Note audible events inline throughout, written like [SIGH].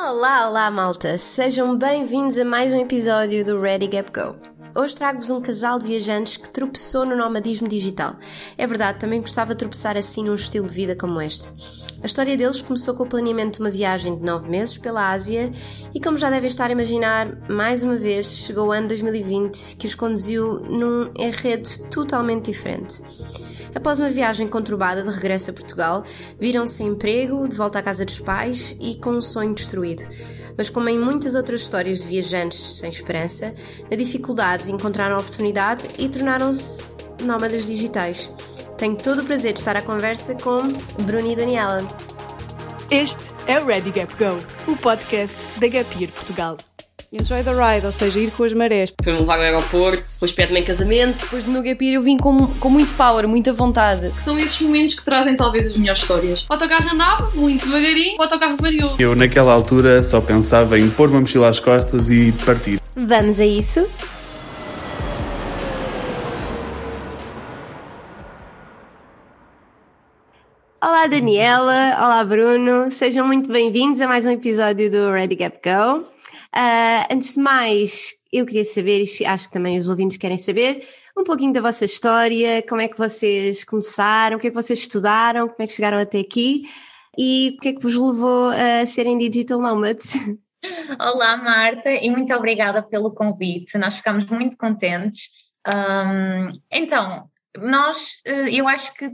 Olá, olá malta! Sejam bem-vindos a mais um episódio do Ready Gap Go. Hoje trago-vos um casal de viajantes que tropeçou no nomadismo digital. É verdade, também gostava de tropeçar assim num estilo de vida como este. A história deles começou com o planeamento de uma viagem de 9 meses pela Ásia e, como já devem estar a imaginar, mais uma vez chegou o ano 2020 que os conduziu num enredo totalmente diferente. Após uma viagem conturbada de regresso a Portugal, viram-se sem emprego, de volta à casa dos pais e com um sonho destruído. Mas como em muitas outras histórias de viajantes sem esperança, na dificuldade encontraram a oportunidade e tornaram-se nómadas digitais. Tenho todo o prazer de estar à conversa com Bruno e Daniela. Este é o Ready Gap Go, o podcast da Gap Year Portugal. Enjoy the ride, ou seja, ir com as marés. Foi-me levar ao aeroporto, depois pede-me em casamento. Depois do meu gap year eu vim com, com muito power, muita vontade. Que são esses momentos que trazem talvez as melhores histórias. O autocarro andava, muito devagarinho, o autocarro variou. Eu naquela altura só pensava em pôr uma mochila às costas e partir. Vamos a isso? Olá Daniela, olá Bruno, sejam muito bem-vindos a mais um episódio do Ready Gap Go. Uh, antes de mais, eu queria saber, e acho que também os ouvintes querem saber, um pouquinho da vossa história, como é que vocês começaram, o que é que vocês estudaram, como é que chegaram até aqui e o que é que vos levou a serem digital nomads. [LAUGHS] Olá Marta e muito obrigada pelo convite, nós ficamos muito contentes. Um, então, nós, eh, eu acho que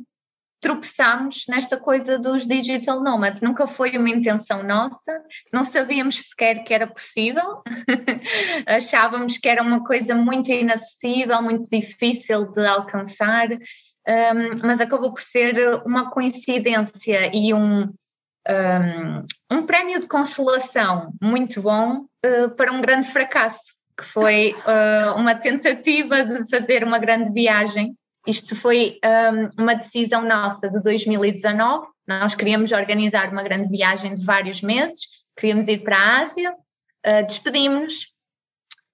tropeçamos nesta coisa dos digital nomads. Nunca foi uma intenção nossa, não sabíamos sequer que era possível, [LAUGHS] achávamos que era uma coisa muito inacessível, muito difícil de alcançar, um, mas acabou por ser uma coincidência e um, um, um prémio de consolação muito bom uh, para um grande fracasso, que foi uh, uma tentativa de fazer uma grande viagem isto foi um, uma decisão nossa de 2019. Nós queríamos organizar uma grande viagem de vários meses, queríamos ir para a Ásia, uh, despedimos-nos,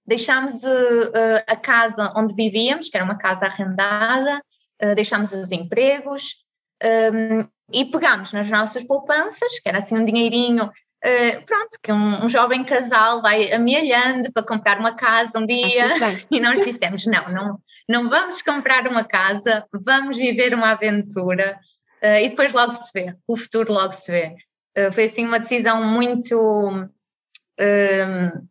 deixámos uh, uh, a casa onde vivíamos, que era uma casa arrendada, uh, deixámos os empregos. Um, e pegámos nas nossas poupanças, que era assim um dinheirinho Uh, pronto, que um, um, jovem casal vai amealhando para comprar uma casa um dia. [LAUGHS] e nós dissemos, não, não, não vamos comprar uma casa, vamos viver uma aventura uh, e depois logo se vê, o futuro logo se vê. Uh, foi assim uma decisão muito uh,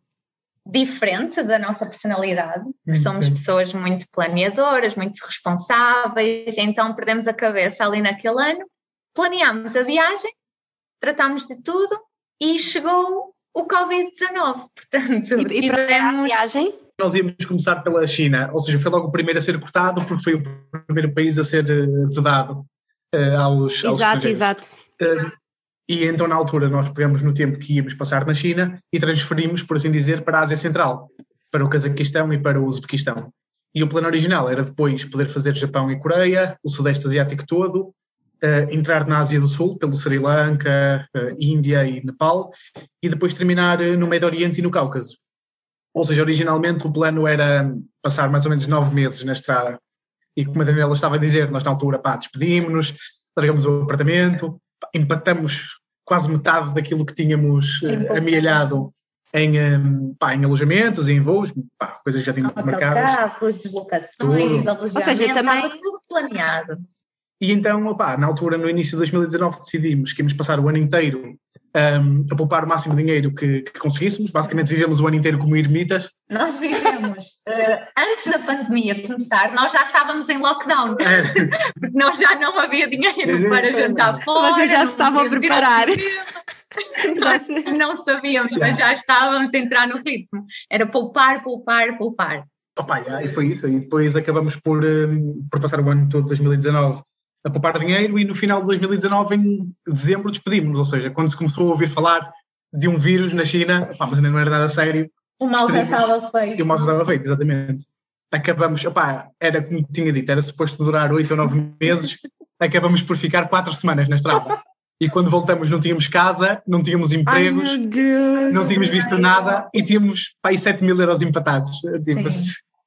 diferente da nossa personalidade, que hum, somos pessoas muito planeadoras, muito responsáveis, então perdemos a cabeça ali naquele ano, planeámos a viagem, tratámos de tudo e chegou o Covid-19, [LAUGHS] portanto e, e tivemos... a viagem? Nós íamos começar pela China, ou seja, foi logo o primeiro a ser cortado porque foi o primeiro país a ser uh, vedado uh, aos, Exato, exato. Uh, e então na altura nós pegamos no tempo que íamos passar na China e transferimos, por assim dizer, para a Ásia Central, para o Cazaquistão e para o Uzbequistão. E o plano original era depois poder fazer Japão e Coreia, o Sudeste Asiático todo, Uh, entrar na Ásia do Sul, pelo Sri Lanka, uh, Índia e Nepal, e depois terminar uh, no Médio Oriente e no Cáucaso. Ou seja, originalmente o plano era passar mais ou menos nove meses na estrada. E como a Daniela estava a dizer, nós na altura, pá, despedimos-nos, largamos o apartamento, empatamos quase metade daquilo que tínhamos uh, amealhado em, um, pá, em alojamentos, em voos, pá, coisas que já tínhamos marcadas. Carros, deslocações, Ou seja, também tudo planeado. E então, pá, na altura, no início de 2019, decidimos que íamos passar o ano inteiro um, a poupar o máximo de dinheiro que, que, conseguíssemos. Basicamente, vivemos o ano inteiro como ermitas. Nós vivemos. Uh, antes da pandemia começar, nós já estávamos em lockdown. É. [LAUGHS] nós já não havia dinheiro para jantar fora. Vocês já se estavam a preparar. [LAUGHS] Nós não sabíamos, mas já estávamos a entrar no ritmo. Era poupar, poupar, poupar. Opa, e foi isso. E depois acabamos por, um, por passar o ano todo de 2019 a poupar dinheiro e no final de 2019, em dezembro, despedimos-nos. Ou seja, quando se começou a ouvir falar de um vírus na China, pá, mas ainda não era nada sério. O mal já estava feito. E o mal já estava feito, exatamente. Acabamos, opá, era como tinha dito, era suposto durar oito ou nove [LAUGHS] meses, acabamos por ficar quatro semanas na estrada. E quando voltamos não tínhamos casa, não tínhamos empregos, Ai, não tínhamos visto nada e tínhamos pá, 7 mil euros empatados. Tipo,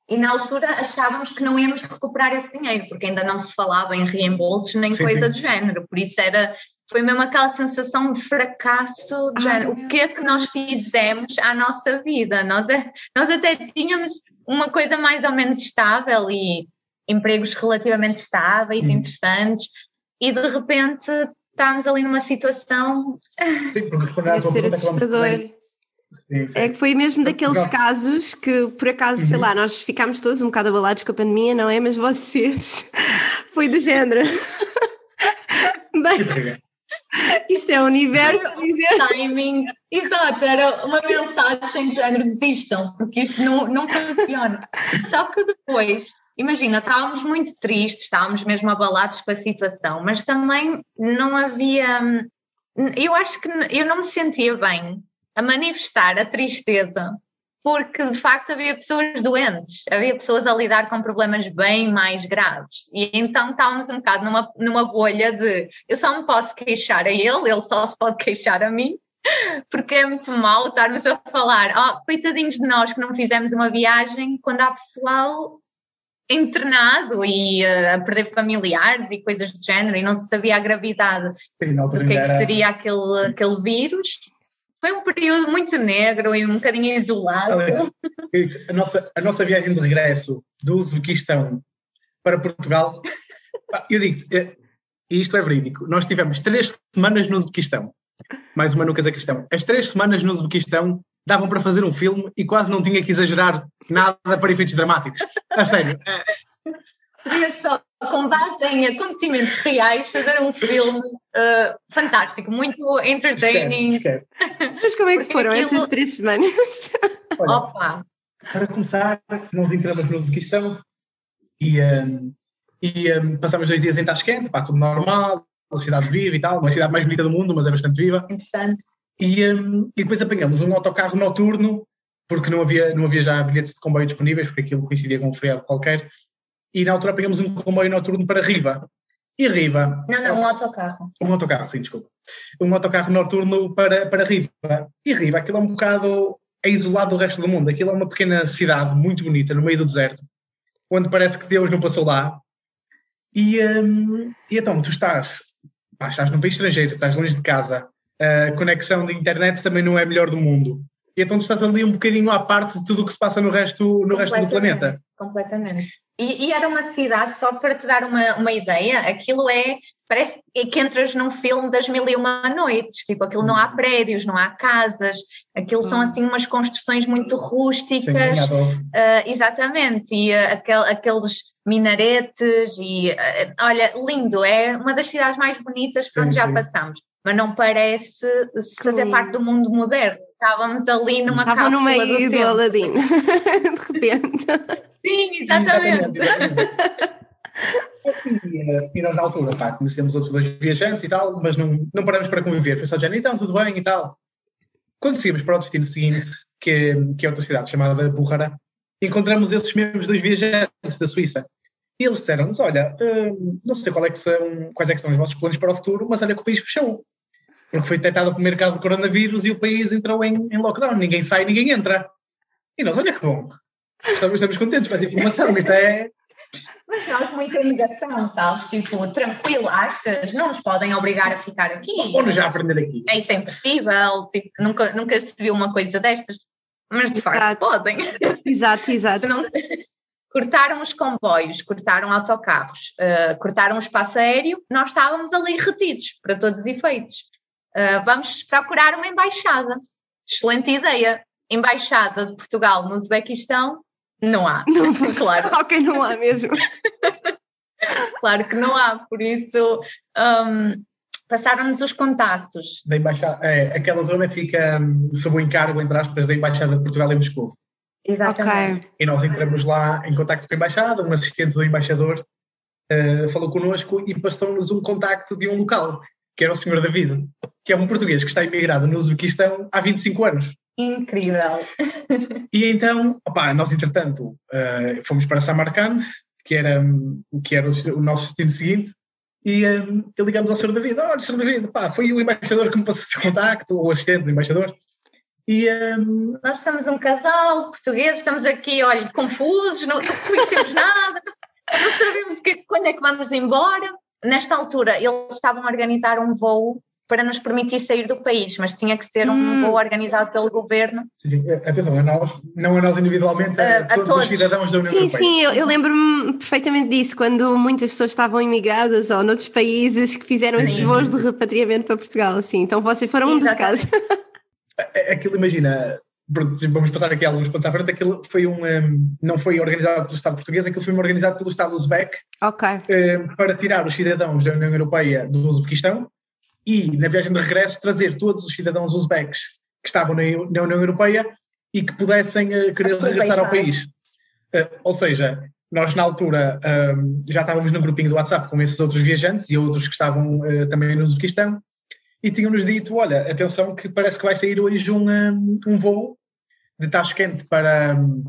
e na altura achávamos que não íamos recuperar esse dinheiro, porque ainda não se falava em reembolsos nem sim, coisa sim. do género. Por isso era, foi mesmo aquela sensação de fracasso, de Ai, género, o que é que nós fizemos à nossa vida? Nós, é, nós até tínhamos uma coisa mais ou menos estável e empregos relativamente estáveis, Hum. interessantes, e de repente estávamos ali numa situação. Sim, porque responder à tua pergunta, assustador. É que foi mesmo daqueles casos que, por acaso, sei Uhum. lá, nós ficámos todos um bocado abalados com a pandemia, não é? Mas vocês, [LAUGHS] foi do género. [LAUGHS] Bem, isto é o universo a dizer. Timing, exato, era uma mensagem de género: desistam, porque isto não, não funciona. Só que depois, imagina, estávamos muito tristes, estávamos mesmo abalados com a situação, mas também não havia. hum, Eu acho que eu não me sentia bem a manifestar a tristeza, porque de facto havia pessoas doentes, havia pessoas a lidar com problemas bem mais graves. E então estávamos um bocado numa, numa bolha de eu só me posso queixar a ele, ele só se pode [LAUGHS] queixar a mim, porque é muito mal estarmos a falar, oh, coitadinhos de nós que não fizemos uma viagem, quando há pessoal internado e eh, a perder familiares e coisas do género, e não se sabia a gravidade Sim, do que é que seria aquele, aquele vírus. Foi um período muito negro e um bocadinho isolado. A nossa, a nossa viagem de regresso do Uzbequistão para Portugal, eu digo, é, e isto é verídico, nós tivemos três semanas no Uzbequistão, mais uma no Cazaquistão. As três semanas no Uzbequistão davam para fazer um filme e quase não tinha que exagerar nada para efeitos dramáticos. A sério. Podia só, com base em acontecimentos reais, fazer um filme eh, fantástico, muito entertaining. Esquece, esquece. [LAUGHS] Mas como é que Porque foram aquilo- essas três semanas? [LAUGHS] Olha, Opa, Para começar, nós entramos no Uzbequistão e, hum, e hum, passamos dois dias em Tashkent, pá, tudo normal, uma cidade viva e tal, uma cidade mais bonita do mundo, mas é bastante viva. interessante. E, hum, e depois apanhamos um autocarro noturno, porque não havia, não havia já bilhetes de comboio disponíveis, porque aquilo coincidia com um feriado qualquer. E na altura apanhamos um comboio noturno para Riva. E Riva, Não, não, um autocarro. um autocarro, sim, desculpa. Um autocarro noturno para, para Riva. E Riva, aquilo é um bocado é isolado do resto do mundo. Aquilo é uma pequena cidade muito bonita, no meio do deserto, onde parece que Deus não passou lá. E, hum, e então, tu estás, pá, estás num país estrangeiro, estás longe de casa, a conexão de internet também não é a melhor do mundo. E então tu estás ali um bocadinho à parte de tudo o que se passa no resto, no resto do planeta. Completamente. E, e era uma cidade, só para te dar uma, uma ideia, aquilo é, parece que entras num filme das mil e uma noites, tipo, aquilo não há prédios, não há casas, aquilo são assim umas construções muito rústicas, dó. ah, exatamente, e ah, aquel- aqueles minaretes, e ah, olha, lindo, é uma das cidades mais bonitas por Sim, onde já sim. passamos, mas não parece se fazer Sim. parte do mundo moderno, estávamos ali numa Estava no cápsula meio do do [LAUGHS] de repente. [LAUGHS] Sim, exatamente. E, [LAUGHS] eh, e nós na altura, pá, conhecemos outros dois viajantes e tal, mas não, não paramos para conviver. Foi só género, então, tudo bem e tal. Quando seguimos para o destino seguinte, que é, que é outra cidade chamada Bukhara, encontramos esses mesmos dois viajantes da Suíça. E eles disseram-nos, olha, hum, não sei é são, quais é são os vossos planos para o futuro, mas olha que o país fechou. Porque foi detectado o primeiro caso de coronavírus e o país entrou em, em lockdown. Ninguém sai, ninguém entra. E nós, olha que bom. Estamos, estamos contentes com essa informação. Isto é, Mas nós muito em negação, sabes? Tipo, tranquilo, achas? Não nos podem obrigar a ficar aqui. Vamos já aprender aqui. É, isso é impossível. Tipo, nunca, nunca se viu uma coisa destas. Mas de facto Exato. podem. Exato, exato. Não- Cortaram os comboios, cortaram autocarros, eh, cortaram o espaço aéreo, nós estávamos ali retidos, para todos os efeitos. Eh, vamos procurar uma embaixada. Excelente ideia. Embaixada de Portugal no Uzbequistão, não há. [LAUGHS] claro. [LAUGHS] Ok, não há mesmo. [LAUGHS] Claro que não há, por isso hum, passaram-nos os contactos. da embaixada, é, aquela zona fica hum, sob o encargo, entre aspas, da Embaixada de Portugal em Moscou. Exatamente. E nós entramos lá em contacto com a Embaixada, um assistente do embaixador eh, falou connosco e passou-nos um contacto de um local, que era o Sr. David, que é um português que está imigrado no Uzbequistão há 25 anos. Incrível. E então, opá, nós entretanto eh, fomos para Samarcand, que era, hum, que era o, o nosso destino seguinte, e, hum, e ligamos ao Sr. David, olha, Sr. David, pá, foi o embaixador que me passou esse contacto, ou o assistente do embaixador, e hum, Nós somos um casal português, estamos aqui, olha, confusos, não, não conhecemos nada, não sabemos que- quando é que vamos embora. nesta altura eles estavam a organizar um voo para nos permitir sair do país, mas tinha que ser um Hum. voo organizado pelo governo. Sim, sim. Eh, Atenção, a nós, não a nós individualmente, a, A- a todos, todos. os cidadãos da União Sim, Europeia. sim, eu, eu lembro-me perfeitamente disso, quando muitas pessoas estavam imigradas ou noutros países que fizeram esses Sim. voos de repatriamento para Portugal, assim. Então vocês foram um dos casos. [LAUGHS] É- Aquilo, imagina, pronto, vamos passar aqui alguns pontos à frente, aquilo foi um, um, não foi organizado pelo Estado português, aquilo foi organizado pelo Estado uzbek ok. eh, para tirar os cidadãos da União Europeia do Uzbequistão e, na viagem de regresso, trazer todos os cidadãos uzbeques que estavam na, na União Europeia e que pudessem eh, querer regressar ao país. Eh, ou seja, nós na altura ahm, já estávamos no grupinho do WhatsApp com esses outros viajantes e outros que estavam eh, também no Uzbequistão e tinham-nos dito, olha, atenção que parece que vai sair hoje um, um voo de Tashkent para, ahm,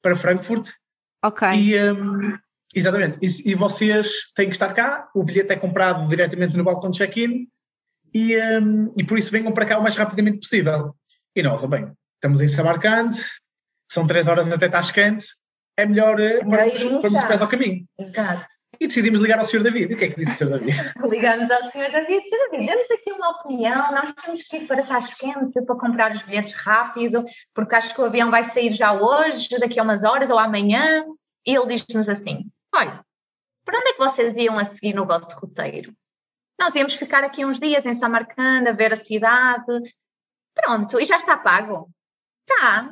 para Frankfurt Ok. e, hum, exatamente. E, e vocês têm que estar cá, o bilhete é comprado diretamente no balcão de check-in e, hum, e por isso venham para cá o mais rapidamente possível. E nós, ó bem, estamos em Samarcand, são três horas até Tashkent, é melhor pormos pormos os pés ao caminho. Exato. E decidimos ligar ao Sr. David. E o que é que disse o Sr. David? [LAUGHS] Ligamos ao Sr. David, Sr. David, demos aqui uma opinião, nós temos que ir para Tashkent para comprar os bilhetes rápido, porque acho que o avião vai sair já hoje, daqui a umas horas ou amanhã, e ele diz-nos assim, olha, para onde é que vocês iam a seguir no vosso roteiro? Nós íamos ficar aqui uns dias em Samarcand, a ver a cidade, pronto, e já está pago? Tá.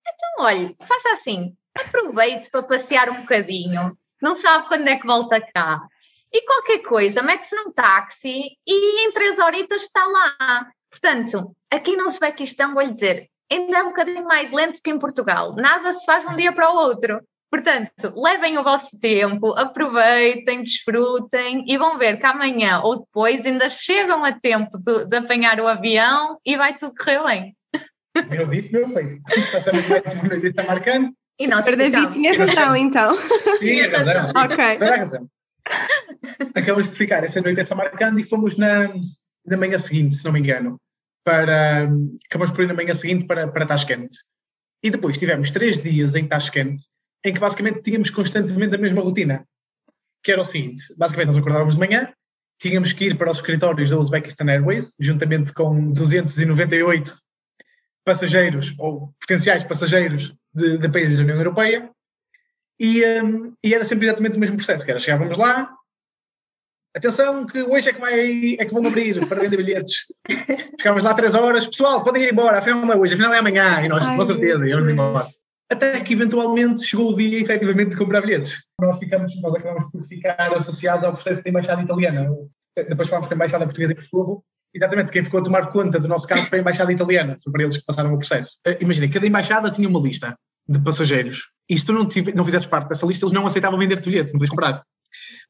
Então, olha, faça assim, aproveite para passear um bocadinho, não sabe quando é que volta cá. E qualquer coisa, mete-se num táxi e em três horitas está lá. Portanto, aqui no Uzbequistão, vou-lhe dizer, ainda é um bocadinho mais lento que em Portugal. Nada se faz de um dia para o outro. Portanto, levem o vosso tempo, aproveitem, desfrutem e vão ver que amanhã ou depois ainda chegam a tempo de, de apanhar o avião e vai tudo correr bem. Meu dito, meu feito. Passamos mais uma noite em Samarcand. E O nós Sr. David tinha razão, então. Sim, é razão. Ok. Toda a razão. Acabamos por ficar essa noite em Samarcand e fomos na, na manhã seguinte, se não me engano, para, acabamos por ir na manhã seguinte para, para Tashkent. E depois tivemos três dias em Tashkent em que basicamente tínhamos constantemente a mesma rotina, que era o seguinte, basicamente nós acordávamos de manhã, tínhamos que ir para os escritórios da Uzbekistan Airways, juntamente com 298 passageiros ou potenciais passageiros de, de países da União Europeia, e, hum, e era sempre exatamente o mesmo processo, que era chegávamos lá, atenção que hoje é que, vai, é que vão abrir para vender bilhetes. Chegávamos lá três horas, pessoal, podem ir embora, afinal não é hoje, afinal é amanhã, e nós, Ai, com certeza, íamos embora. Até que eventualmente chegou o dia efetivamente de comprar bilhetes. Nós, ficamos, nós acabamos por ficar associados ao processo da Embaixada Italiana. Depois falámos com a Embaixada Portuguesa em Portugal. Exatamente, quem ficou a tomar conta do nosso caso foi a Embaixada Italiana. Foi para eles que passaram o processo. Eh, Imagina, cada embaixada tinha uma lista de passageiros. E se tu não, tive, não fizesses parte dessa lista, eles não aceitavam vender-te bilhetes, não podias comprar.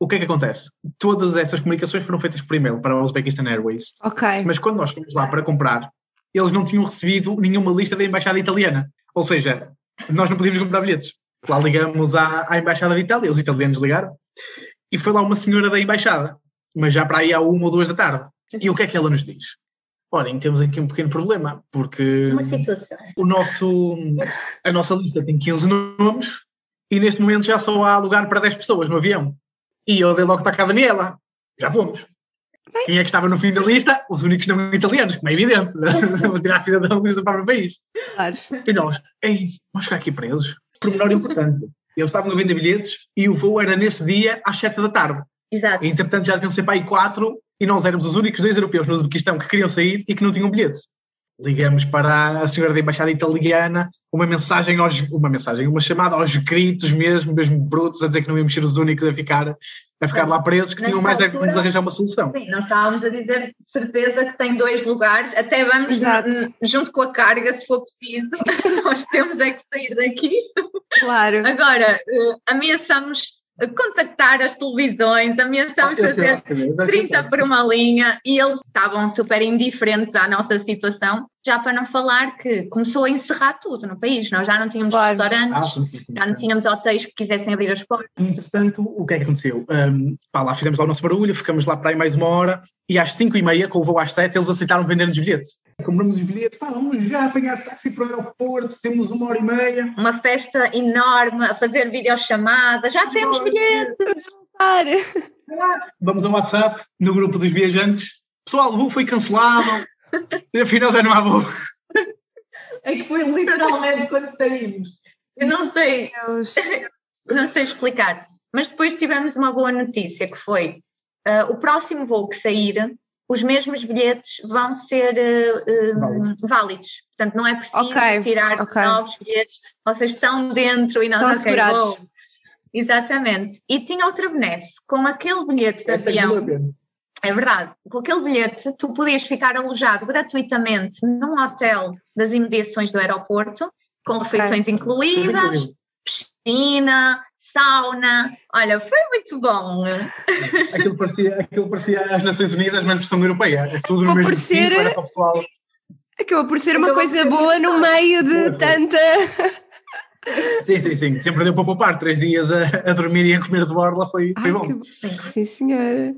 O que é que acontece? Todas essas comunicações foram feitas por e-mail para a Uzbekistan Airways. Ok. Mas quando nós fomos lá para comprar, eles não tinham recebido nenhuma lista da Embaixada Italiana. Ou seja, nós não podíamos comprar bilhetes. Lá ligamos à, à Embaixada de Itália, os italianos ligaram, e foi lá uma senhora da Embaixada, mas já para aí à uma ou duas da tarde. E o que é que ela nos diz? Olhem, temos aqui um pequeno problema, porque o nosso, a nossa lista tem 15 nomes e neste momento já só há lugar para 10 pessoas no avião. E eu dei logo toque à Daniela. Já fomos. Quem é que estava no fim da lista? Os únicos não italianos, como é evidente. [LAUGHS] Vou tirar cidadãos do próprio país. Claro. E nós, ei, vamos ficar aqui presos. Pormenor importante. Eles estavam a vender bilhetes e o voo era nesse dia às 7 da tarde. Exato. Entretanto, já deviam ser para aí 4 e nós éramos os únicos dois europeus no Uzbequistão que queriam sair e que não tinham bilhetes. Ligamos para a senhora da embaixada italiana, uma mensagem, aos, uma mensagem, uma chamada aos gritos mesmo, mesmo brutos, a dizer que não íamos ser os únicos a ficar, a ficar lá presos, que tinham mais é que altura- nos arranjar uma solução. Sim, nós estávamos a dizer certeza que tem dois lugares, até vamos Exato. n- junto com a carga se for preciso, [LAUGHS] nós temos é que sair daqui. Claro. Agora, eh, ameaçamos contactar as televisões, lá fazer que saber, 30 por uma linha e eles estavam super indiferentes à nossa situação, já para não falar que começou a encerrar tudo no país, nós já não tínhamos Claro. Ah, restaurantes, sim, sim, sim. já não tínhamos hotéis que quisessem abrir as portas. Entretanto, o que é que aconteceu? Um, pá, lá fizemos lá o nosso barulho, ficamos lá para aí mais uma hora e às 5 e meia, com o voo às 7, eles aceitaram vender-nos bilhetes. Compramos os bilhetes, pá, vamos já apanhar táxi para o aeroporto, temos uma hora e meia. Uma festa enorme, a fazer videochamadas, já temos bilhetes. Vamos ao WhatsApp, no grupo dos viajantes. Pessoal, o voo foi cancelado. [LAUGHS] Afinal já não há voo. É que foi literalmente quando saímos. Eu não sei, Deus. não sei explicar. Mas depois tivemos uma boa notícia que foi ah, o próximo voo que sair, os mesmos bilhetes vão ser ah, Válidos. válidos. Portanto, não é preciso Ok, tirar ok. novos bilhetes. Vocês estão dentro e nós Estão ok, assegurados. vou. Exatamente. E tinha outra benesse. Com aquele bilhete de Essa é avião, é verdade. Com aquele bilhete, tu podias ficar alojado gratuitamente num hotel das imediações do aeroporto, com refeições incluídas, piscina, sauna. Olha, foi muito bom. Aquilo parecia, aquilo parecia as Nações Unidas, mas versão europeia. É tudo no mesmo era para o pessoal. Acabou por ser uma Acabou coisa ser boa no meio de tanta. Sim, sim, sim. Sempre deu para poupar. Três dias a, a dormir e a comer de borla foi, foi Ai, bom. que- Sim, senhora.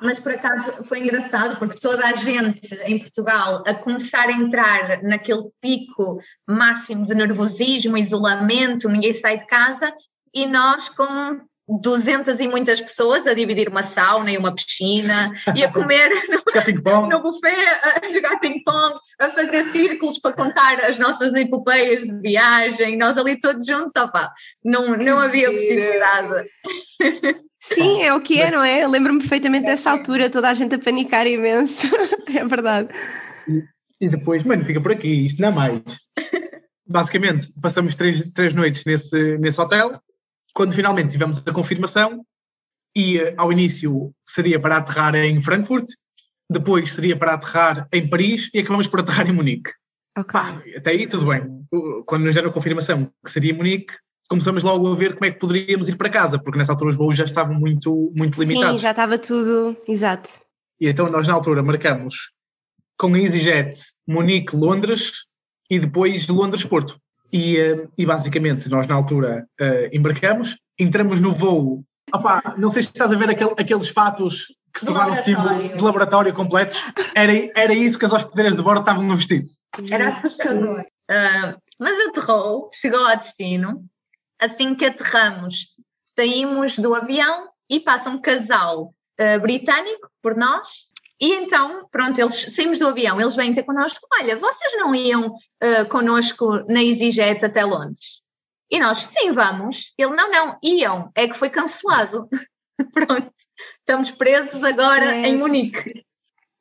Mas por acaso foi engraçado porque toda a gente em Portugal a começar a entrar naquele pico máximo de nervosismo, isolamento, ninguém sai de casa e nós com 200 e muitas pessoas a dividir uma sauna e uma piscina e a comer [LAUGHS] no, no buffet, a jogar ping-pong, a fazer círculos para contar as nossas epopeias de viagem, nós ali todos juntos, opá, não, não havia possibilidade. Sim, é o que é, não é? Lembro-me perfeitamente dessa altura, toda a gente a panicar imenso. [LAUGHS] É verdade. E depois, mano, fica por aqui, isto não é mais. [LAUGHS] Basicamente, passamos três, três noites nesse, nesse hotel, quando finalmente tivemos a confirmação, e eh, ao início seria para aterrar em Frankfurt, depois seria para aterrar em Paris e acabamos por aterrar em Munique. Ok. Pá, até aí tudo bem. Quando nos deram a confirmação que seria Munique, começamos logo a ver como é que poderíamos ir para casa, porque nessa altura os voos já estavam muito, muito Sim, limitados. já estava tudo. Exato. E então nós na altura marcamos com a EasyJet Munique-Londres e depois Londres-Porto. E, eh, e basicamente nós na altura eh, embarcamos, entramos no voo. Opá, não sei se estás a ver aquele- aqueles fatos que se tornaram símbolo laboratório. de laboratório completos. Era, era isso que as hospedeiras de bordo estavam a vestir. Era assustador. Ah, mas aterrou, chegou ao destino. Assim que aterramos, saímos do avião e passa um casal ah, britânico por nós. E então, pronto, eles saímos do avião, eles vêm ter connosco: olha, vocês não iam ah, connosco na EasyJet até Londres? E nós, sim, vamos. Ele, não, não, iam, é que foi cancelado. [LAUGHS] pronto, estamos presos agora em Yes. Munique.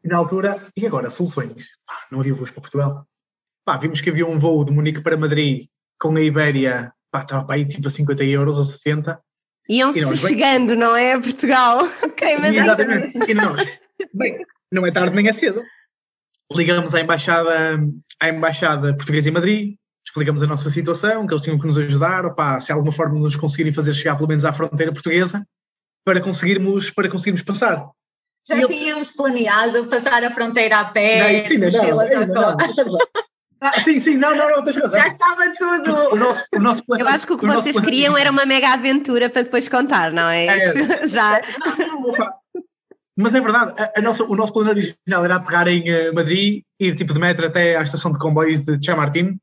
E na altura, e agora, soluções? Pá, não havia voos para Portugal. Pá, vimos que havia um voo de Munique para Madrid com a Ibéria, pá, estava para aí tipo a 50 euros ou 60. E Iam-se nós, bem- chegando, não é? A Portugal. [LAUGHS] Ok, mas E, exatamente. E nós, bem, não é tarde nem é cedo. Ligamos à embaixada, à embaixada portuguesa em Madrid, explicamos a nossa situação, que eles tinham que nos ajudar, opá, se de alguma forma nos conseguirem fazer chegar pelo menos à fronteira portuguesa, para conseguirmos, para conseguirmos passar. Já E eles- tínhamos planeado passar a fronteira a pé, Não, isso ainda não, ainda não. Ah, sim, sim, não, não, não, tens razão. Já estava tudo. O nosso, o nosso plano- Eu acho que o que nosso vocês plano- queriam era uma mega aventura para depois contar, não é? É. Isso [LAUGHS] Já. Não, opa. Mas é verdade, a, a nossa, o nosso plano original era aterrar em eh, Madrid, ir tipo de metro até à estação de comboios de Chamartín,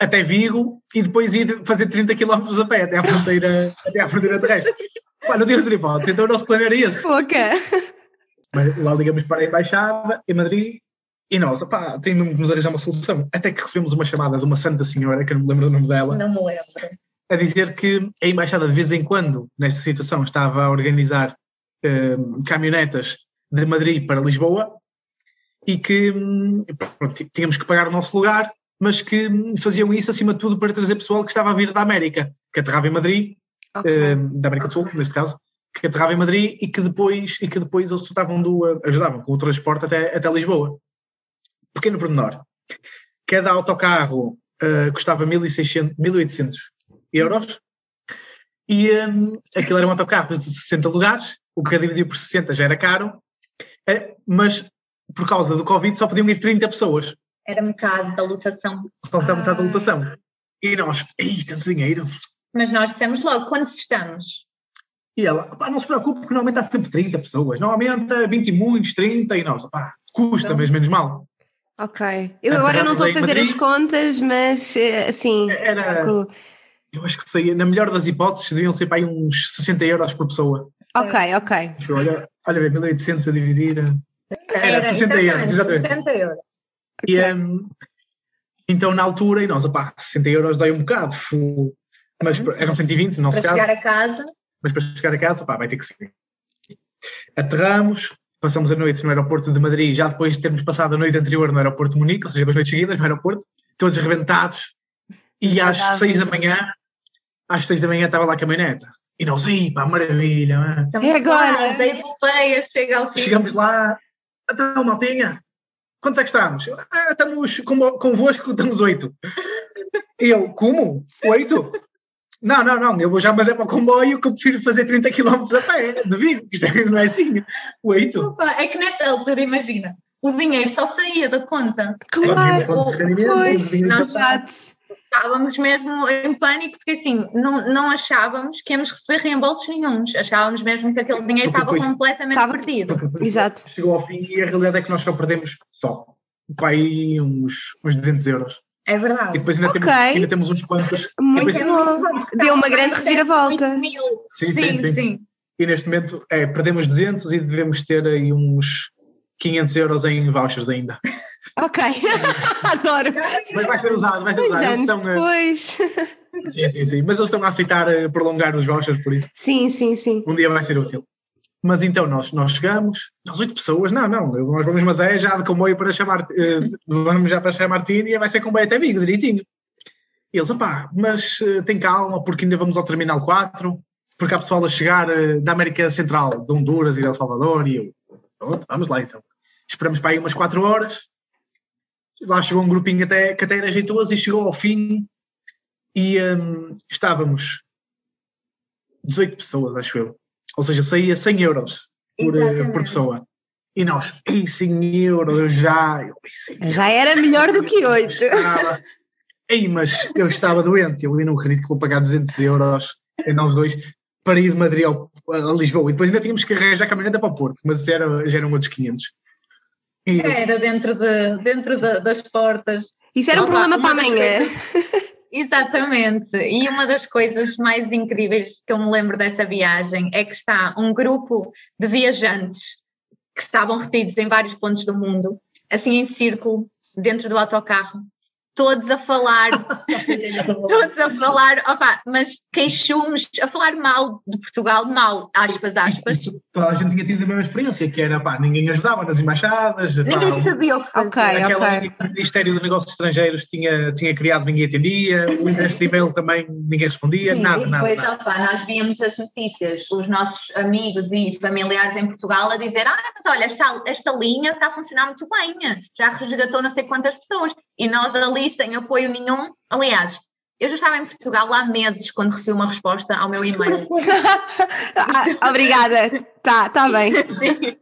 até Vigo, e depois ir fazer 30 km a pé até à fronteira, [LAUGHS] até à fronteira terrestre. Pá, não tínhamos hipótese, então o nosso plano era esse. Pouca. Mas lá ligamos para a embaixada em Madrid e nós, opá, tem mesmo que nos arranjar uma solução. Até que recebemos uma chamada de uma santa senhora, que eu não me lembro do nome dela, Não me lembro. a dizer que a embaixada de vez em quando, nesta situação, estava a organizar hum, caminhonetas de Madrid para Lisboa e que hum, pronto, tí- tínhamos que pagar o nosso lugar, mas que hum, faziam isso acima de tudo para trazer pessoal que estava a vir da América, que aterrava em Madrid, Ok. hum, da América do Sul, neste caso, que aterrava em Madrid e que depois, e que depois eles do, ajudavam com o transporte até, até Lisboa. Pequeno pormenor. Cada autocarro uh, custava 1.600, 1.800 euros e um, aquilo era um autocarro de 60 lugares, o que a dividir por 60 já era caro, eh, mas por causa do Covid só podiam ir 30 pessoas, Era metade da lotação. só se dá metade da Ah. lotação. E nós, ei, tanto dinheiro. Mas nós dissemos logo, quantos estamos? E ela, pá, não se preocupe, porque normalmente há sempre 30 pessoas, não aumenta 20 e muitos, 30, e nós, pá, custa, Então- mas menos mal. Ok. Eu agora não estou a fazer as Madrid. contas, mas eh, assim. Era, calculo. eu acho que saía, na melhor das hipóteses, deviam ser para aí uns 60 euros por pessoa. Ok, ok. Olha, olha bem, 1800 a dividir. Era 60 euros, exatamente. 60 euros. E, um, então, na altura, e nós, opá, 60 euros dói um bocado, mas eram 120 no nosso Para caso, chegar a casa, mas para chegar a casa, opá, vai ter que ser. Aterramos, passamos a noite no aeroporto de Madrid, já depois de termos passado a noite anterior no aeroporto de Munique, ou seja, duas noites seguidas no aeroporto, todos arrebentados, e às. 6 da manhã, às 6 da manhã estava lá a caminhoneta. E nós, aí, pá, maravilha, mano. estamos É agora. lá, da epopeia chega ao fim. Chegamos lá, então, maltinha, quantos é que estamos? Ah, estamos com, convosco, estamos oito. Eu, como? Oito? Não, não, não, eu vou já, mas é para o comboio que eu prefiro fazer 30 km a pé, de Vigo, isto é- não é assim. Oito? Opa, É que nesta altura, imagina, o dinheiro só saía da conta. Claro. Rendimento, Pois, dinheiro não para- Exato. Estávamos mesmo em pânico, porque assim, não, não achávamos que íamos receber reembolsos nenhums. Achávamos mesmo que aquele dinheiro estava depois- completamente Estava- perdido. Exato. Chegou ao fim e a realidade é que nós só perdemos só. Para aí uns, uns 200 euros. É E verdade. depois ainda, Ok. temos, ainda temos uns quantos. Muito depois- bom. Deu uma grande reviravolta. Sim, Sim, sim, sim. E neste momento é, perdemos 200 e devemos ter aí uns 500 euros em vouchers ainda. Ok. [LAUGHS] Adoro. Mas vai ser usado, vai ser Dois usado. Eles anos estão, depois. sim, sim, sim. Mas eles estão a aceitar eh, prolongar os vouchers, por isso Sim, sim, sim. um dia vai ser útil. Mas então nós, nós chegamos, nós oito pessoas, não, não, nós vamos, mas é já de comboio para chamar, eh, vamos já para chamar e vai ser comboio até Vigo, direitinho. Eles, opá, mas eh, tem calma, porque ainda vamos ao Terminal 4, porque há pessoal a chegar eh, da América Central, de Honduras e de El Salvador, e eu, pronto, vamos lá então. Esperamos para aí umas 4 horas, lá chegou um grupinho até, que até era jeitoso e chegou ao fim e hum, estávamos 18 pessoas, acho eu. Ou seja, saía 100 euros por, eh, por pessoa. E nós, ei, 100 euros, eu já. Eu, ei, 100 euros. Já era melhor do que oito. Estava- [LAUGHS] Ei, mas eu estava doente, eu não acredito que vou pagar 200 euros em nós dois para ir de Madrid ao, a Lisboa. E depois ainda tínhamos que arranjar a caminhoneta para o Porto, mas era, já eram outros 500. E eu, Era dentro, de, dentro da- das portas. Isso era um Opa, problema para amanhã. [LAUGHS] Exatamente. E uma das coisas mais incríveis que eu me lembro dessa viagem é que está um grupo de viajantes que estavam retidos em vários pontos do mundo, assim em círculo, dentro do autocarro, todos a falar, [LAUGHS] todos a falar, opa, mas queixumes, a falar mal de Portugal, mal, aspas, aspas. toda a gente tinha tido a mesma experiência, que era, pá, ninguém ajudava nas embaixadas. pá, Ninguém sabia o que fazer. Ok, Aquela ok. que o Ministério dos Negócios Estrangeiros tinha, tinha criado, ninguém atendia, o endereço de e-mail também ninguém respondia, Sim, nada, nada. nada. opa, nós víamos as notícias, os nossos amigos e familiares em Portugal a dizer: Ah, mas olha, esta, esta linha está a funcionar muito bem, já resgatou não sei quantas pessoas. E nós ali, sem apoio nenhum. Aliás, eu já estava em Portugal há meses quando recebi uma resposta ao meu e-mail. [LAUGHS] Ah, Obrigada. Tá, tá bem. Sim.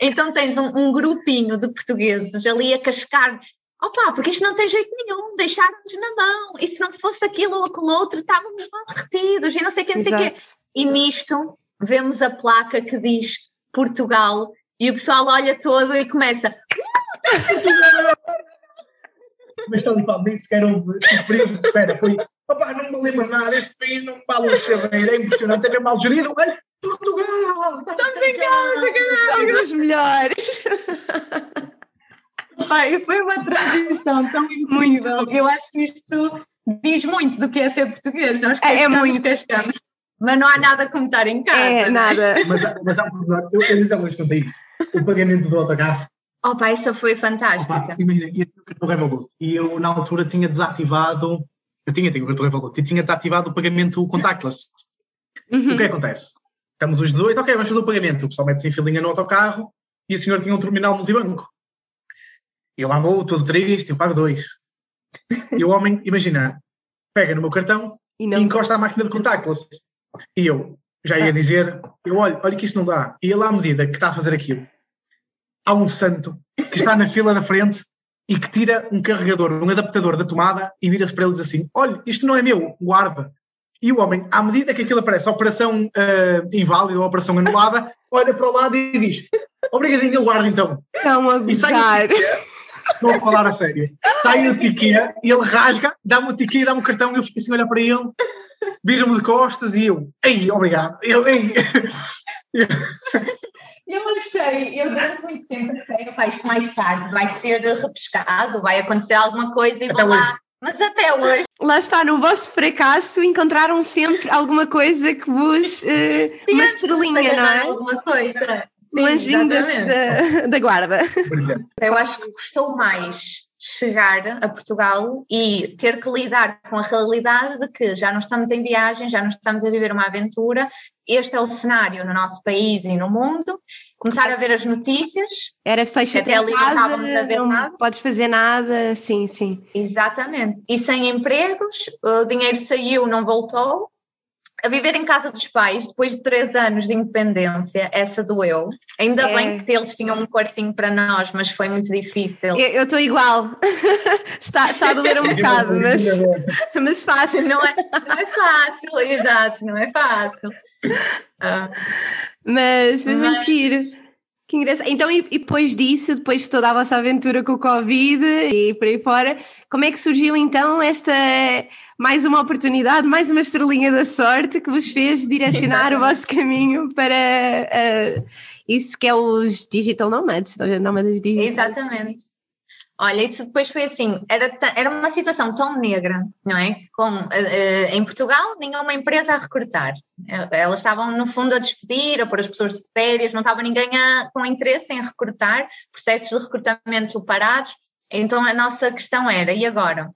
Então tens um, um grupinho de portugueses ali a cascar. Opa, porque isto não tem jeito nenhum, deixaram-nos na mão. E se não fosse aquilo ou aquilo outro, estávamos lá retidos e não sei o que, não sei o quê. E nisto vemos a placa que diz Portugal e o pessoal olha todo e começa. Mas estão para mim sequer houve um período de espera. Foi, opá, não me lembro nada, este país não vale o chaveiro, é impressionante, é bem mal gerido. Olha, Portugal! Estamos em casa! Somos os melhores. Pai, foi uma transição tão incrível. Eu acho que isto diz muito do que é ser português. Nós É- é muito. cascamos, mas não há nada como estar em casa. É, nada. Mas, há- mas há um pormenor, eu, eu já vos contei. O pagamento do autocarro. Opa, essa foi Opa, fantástica. imagina, ia ter o cartão Revolut. E eu, na altura, tinha desativado. Eu tinha, tinha o cartão Revolut. E tinha desativado o pagamento contactless. Uhum. O que é que acontece? Estamos os 18, ok, vamos fazer o pagamento. O pessoal mete-se em filinha no autocarro e o senhor tinha um terminal multibanco. E eu lá vou, todo triste, eu pago dois. E o homem, imagina, pega no meu cartão E e não. encosta à máquina de contactless. E eu já ia dizer, eu olho, olha que isso não dá. E ele, à medida que está a fazer aquilo, há um santo que está na fila da frente e que tira um carregador, um adaptador da tomada e vira-se para ele e diz assim: olha, isto não é meu, guarda. E o homem, à medida que aquilo aparece, a operação ah, inválida ou a operação anulada, olha para o lado e diz: Obrigadinho, eu guardo então. Estão a sai gozar. Estou a falar a sério. Aí o tiquê e ele rasga, dá-me o tiquê, dá-me o cartão e eu fico assim a olhar para ele, vira-me de costas e eu, ei, obrigado. Eu, ei. Eu achei, eu durante muito tempo achei, pá, isto mais tarde vai ser repescado, vai acontecer alguma coisa e Até vou lá. hoje. Mas até hoje, Lá está, no vosso fracasso encontraram sempre alguma coisa que vos. eh, uma estrelinha, não é? Alguma coisa. Sim, da, da, da guarda. Eu acho que custou mais chegar a Portugal e ter que lidar com a realidade de que já não estamos em viagem, já não estamos a viver uma aventura. Este é o cenário no nosso país e no mundo. Começar a ver as notícias, Era fecha Até ali não casa, estávamos a ver não nada. podes fazer nada, sim, sim. exatamente. E sem empregos, o dinheiro saiu, não voltou. A viver em casa dos pais, depois de três anos de independência, essa doeu. Ainda É. bem que eles tinham um quartinho para nós, mas foi muito difícil. Eu estou igual. [LAUGHS] está, está a doer um bocado, mas, [LAUGHS] mas faz. Não é, não é fácil, exato, não é fácil. Ah, Mas, mas Mas- mentir. Que engraçado. Então, e, e depois disso, depois de toda a vossa aventura com o Covid e por aí fora, como é que surgiu então esta mais uma oportunidade, mais uma estrelinha da sorte que vos fez direcionar o [LAUGHS] vosso caminho para eh, isso que é os digital nomads, nómadas digitais? exatamente. Olha, isso depois foi assim, era, era uma situação tão negra, não é? Com, eh, eh, em Portugal, nenhuma empresa a recrutar. Eh, Elas estavam, no fundo, a despedir, a pôr as pessoas de férias, não estava ninguém a- com interesse em recrutar, processos de recrutamento parados. Então, a nossa questão era, e agora?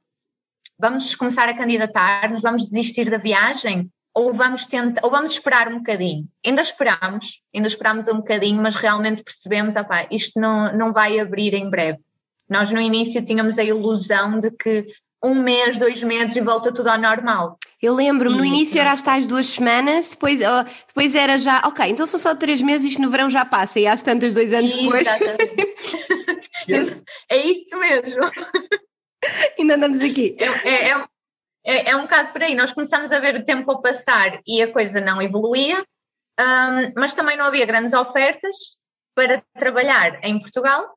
Vamos começar a candidatar-nos, vamos desistir da viagem? Ou vamos, tentar, ou vamos esperar um bocadinho? Ainda esperamos, ainda esperamos um bocadinho, mas realmente percebemos, opá, isto não, não vai abrir em breve. Nós no início tínhamos a ilusão de que um mês, dois meses e volta tudo ao normal. Eu lembro-me, no início era as tais duas semanas, depois, oh, depois era já, ok, então são só três meses, isto no verão já passa, e às tantas dois anos depois [LAUGHS] é isso mesmo. [LAUGHS] ainda andamos aqui. É, é, é, é, um bocado por aí. Nós começamos a ver o tempo a passar e a coisa não evoluía, hum, mas também não havia grandes ofertas para trabalhar em Portugal.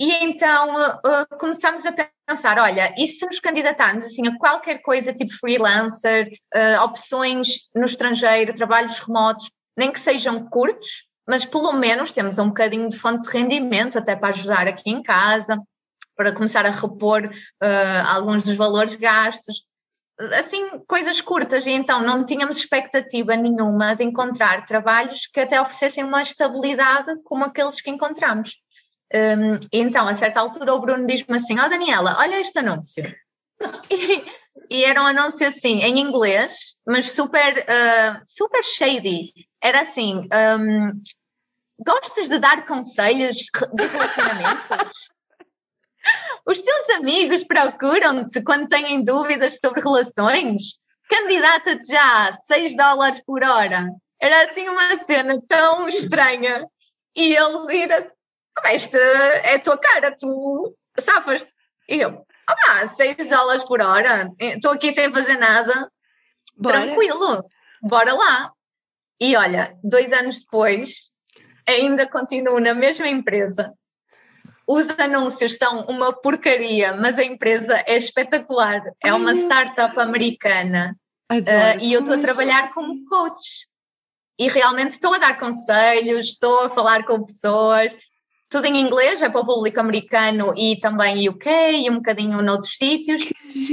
E então uh, uh, começamos a pensar: olha, e se nos candidatarmos assim a qualquer coisa tipo freelancer, uh, opções no estrangeiro, trabalhos remotos, nem que sejam curtos, mas pelo menos temos um bocadinho de fonte de rendimento até para ajudar aqui em casa, para começar a repor uh, alguns dos valores gastos, assim, coisas curtas. E então não tínhamos expectativa nenhuma de encontrar trabalhos que até oferecessem uma estabilidade como aqueles que encontramos. Um, então, a certa altura, o Bruno diz-me assim: Ó Daniela, olha este anúncio. [LAUGHS] E, e era um anúncio assim, em inglês, mas super, uh, super shady. Era assim: um, gostas de dar conselhos de relacionamentos? [LAUGHS] Os teus amigos procuram-te quando têm dúvidas sobre relações? Candidata-te já a 6 dólares por hora. Era assim uma cena tão estranha. E ele vira-se: "Ah, Isto é a tua cara, tu safas-te. E eu: Ah, 6 dólares por hora, estou aqui sem fazer nada. Bora. Tranquilo, bora lá. E olha, dois anos depois, ainda continuo na mesma empresa. Os anúncios são uma porcaria, mas a empresa é espetacular. É uma startup americana uh, e eu estou a trabalhar como coach. E realmente estou a dar conselhos, estou a falar com pessoas, tudo em inglês, é para o público americano e também UK e um bocadinho noutros sítios.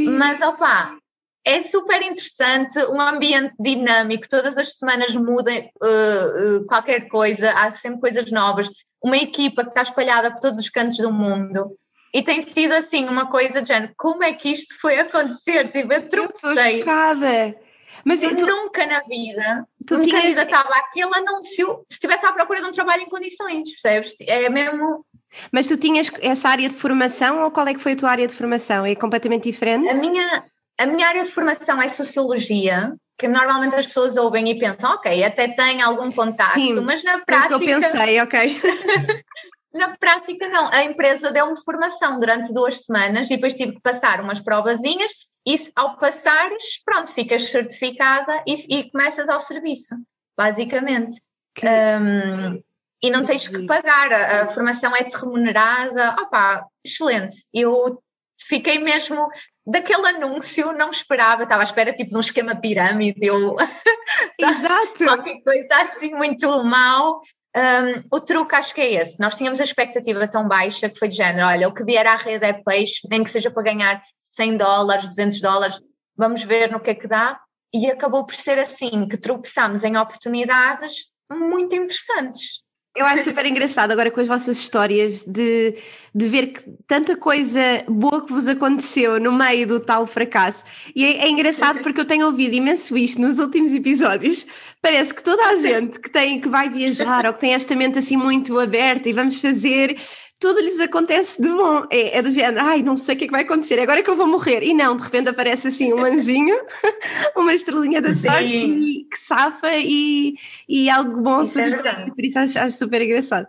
Mas opá, é super interessante, um ambiente dinâmico, todas as semanas muda uh, uh, qualquer coisa, há sempre coisas novas, uma equipa que está espalhada por todos os cantos do mundo. E tem sido assim uma coisa de género, como é que isto foi acontecer? Tipo, eu Eu estou chocada. Mas Eu tu, nunca na vida me tinhas. candidatava àquele anúncio se estivesse à procura de um trabalho em condições, percebes? É mesmo Mas tu tinhas essa área de formação ou qual é que foi a tua área de formação? É completamente diferente? A minha, a minha área de formação é Sociologia, que normalmente as pessoas ouvem e pensam, ok, até tem algum contacto, Sim, mas na Foi o que prática, eu pensei, ok. [LAUGHS] na prática não. A empresa deu-me formação durante duas semanas e depois tive que passar umas provazinhas e ao passares, pronto, ficas certificada e, e começas ao serviço, basicamente. Que- Um, e não tens que pagar, a, a formação é-te remunerada. Opá, excelente. Eu fiquei mesmo daquele anúncio, não esperava, estava à espera tipo de um esquema pirâmide, eu, [LAUGHS] Exato. qualquer coisa assim muito mal. Um, o truque acho que é esse. Nós tínhamos a expectativa tão baixa que foi de género: olha, o que vier à rede é peixe, nem que seja para ganhar 100 dólares, 200 dólares, vamos ver no que é que dá. E acabou por ser assim que tropeçámos em oportunidades muito interessantes. Eu acho super engraçado agora com as vossas histórias de, de ver que tanta coisa boa que vos aconteceu no meio do tal fracasso. E é, é engraçado porque eu tenho ouvido imenso isto nos últimos episódios. Parece que toda a gente que tem que vai viajar ou que tem esta mente assim muito aberta e vamos fazer tudo lhes acontece de bom. É, é, do género, ai, não sei o que é que vai acontecer, agora é que eu vou morrer. E não, de repente aparece assim um anjinho, [LAUGHS] uma estrelinha da sorte e, que safa e, e algo bom Isso é surge. verdade. Por isso acho, acho super engraçado.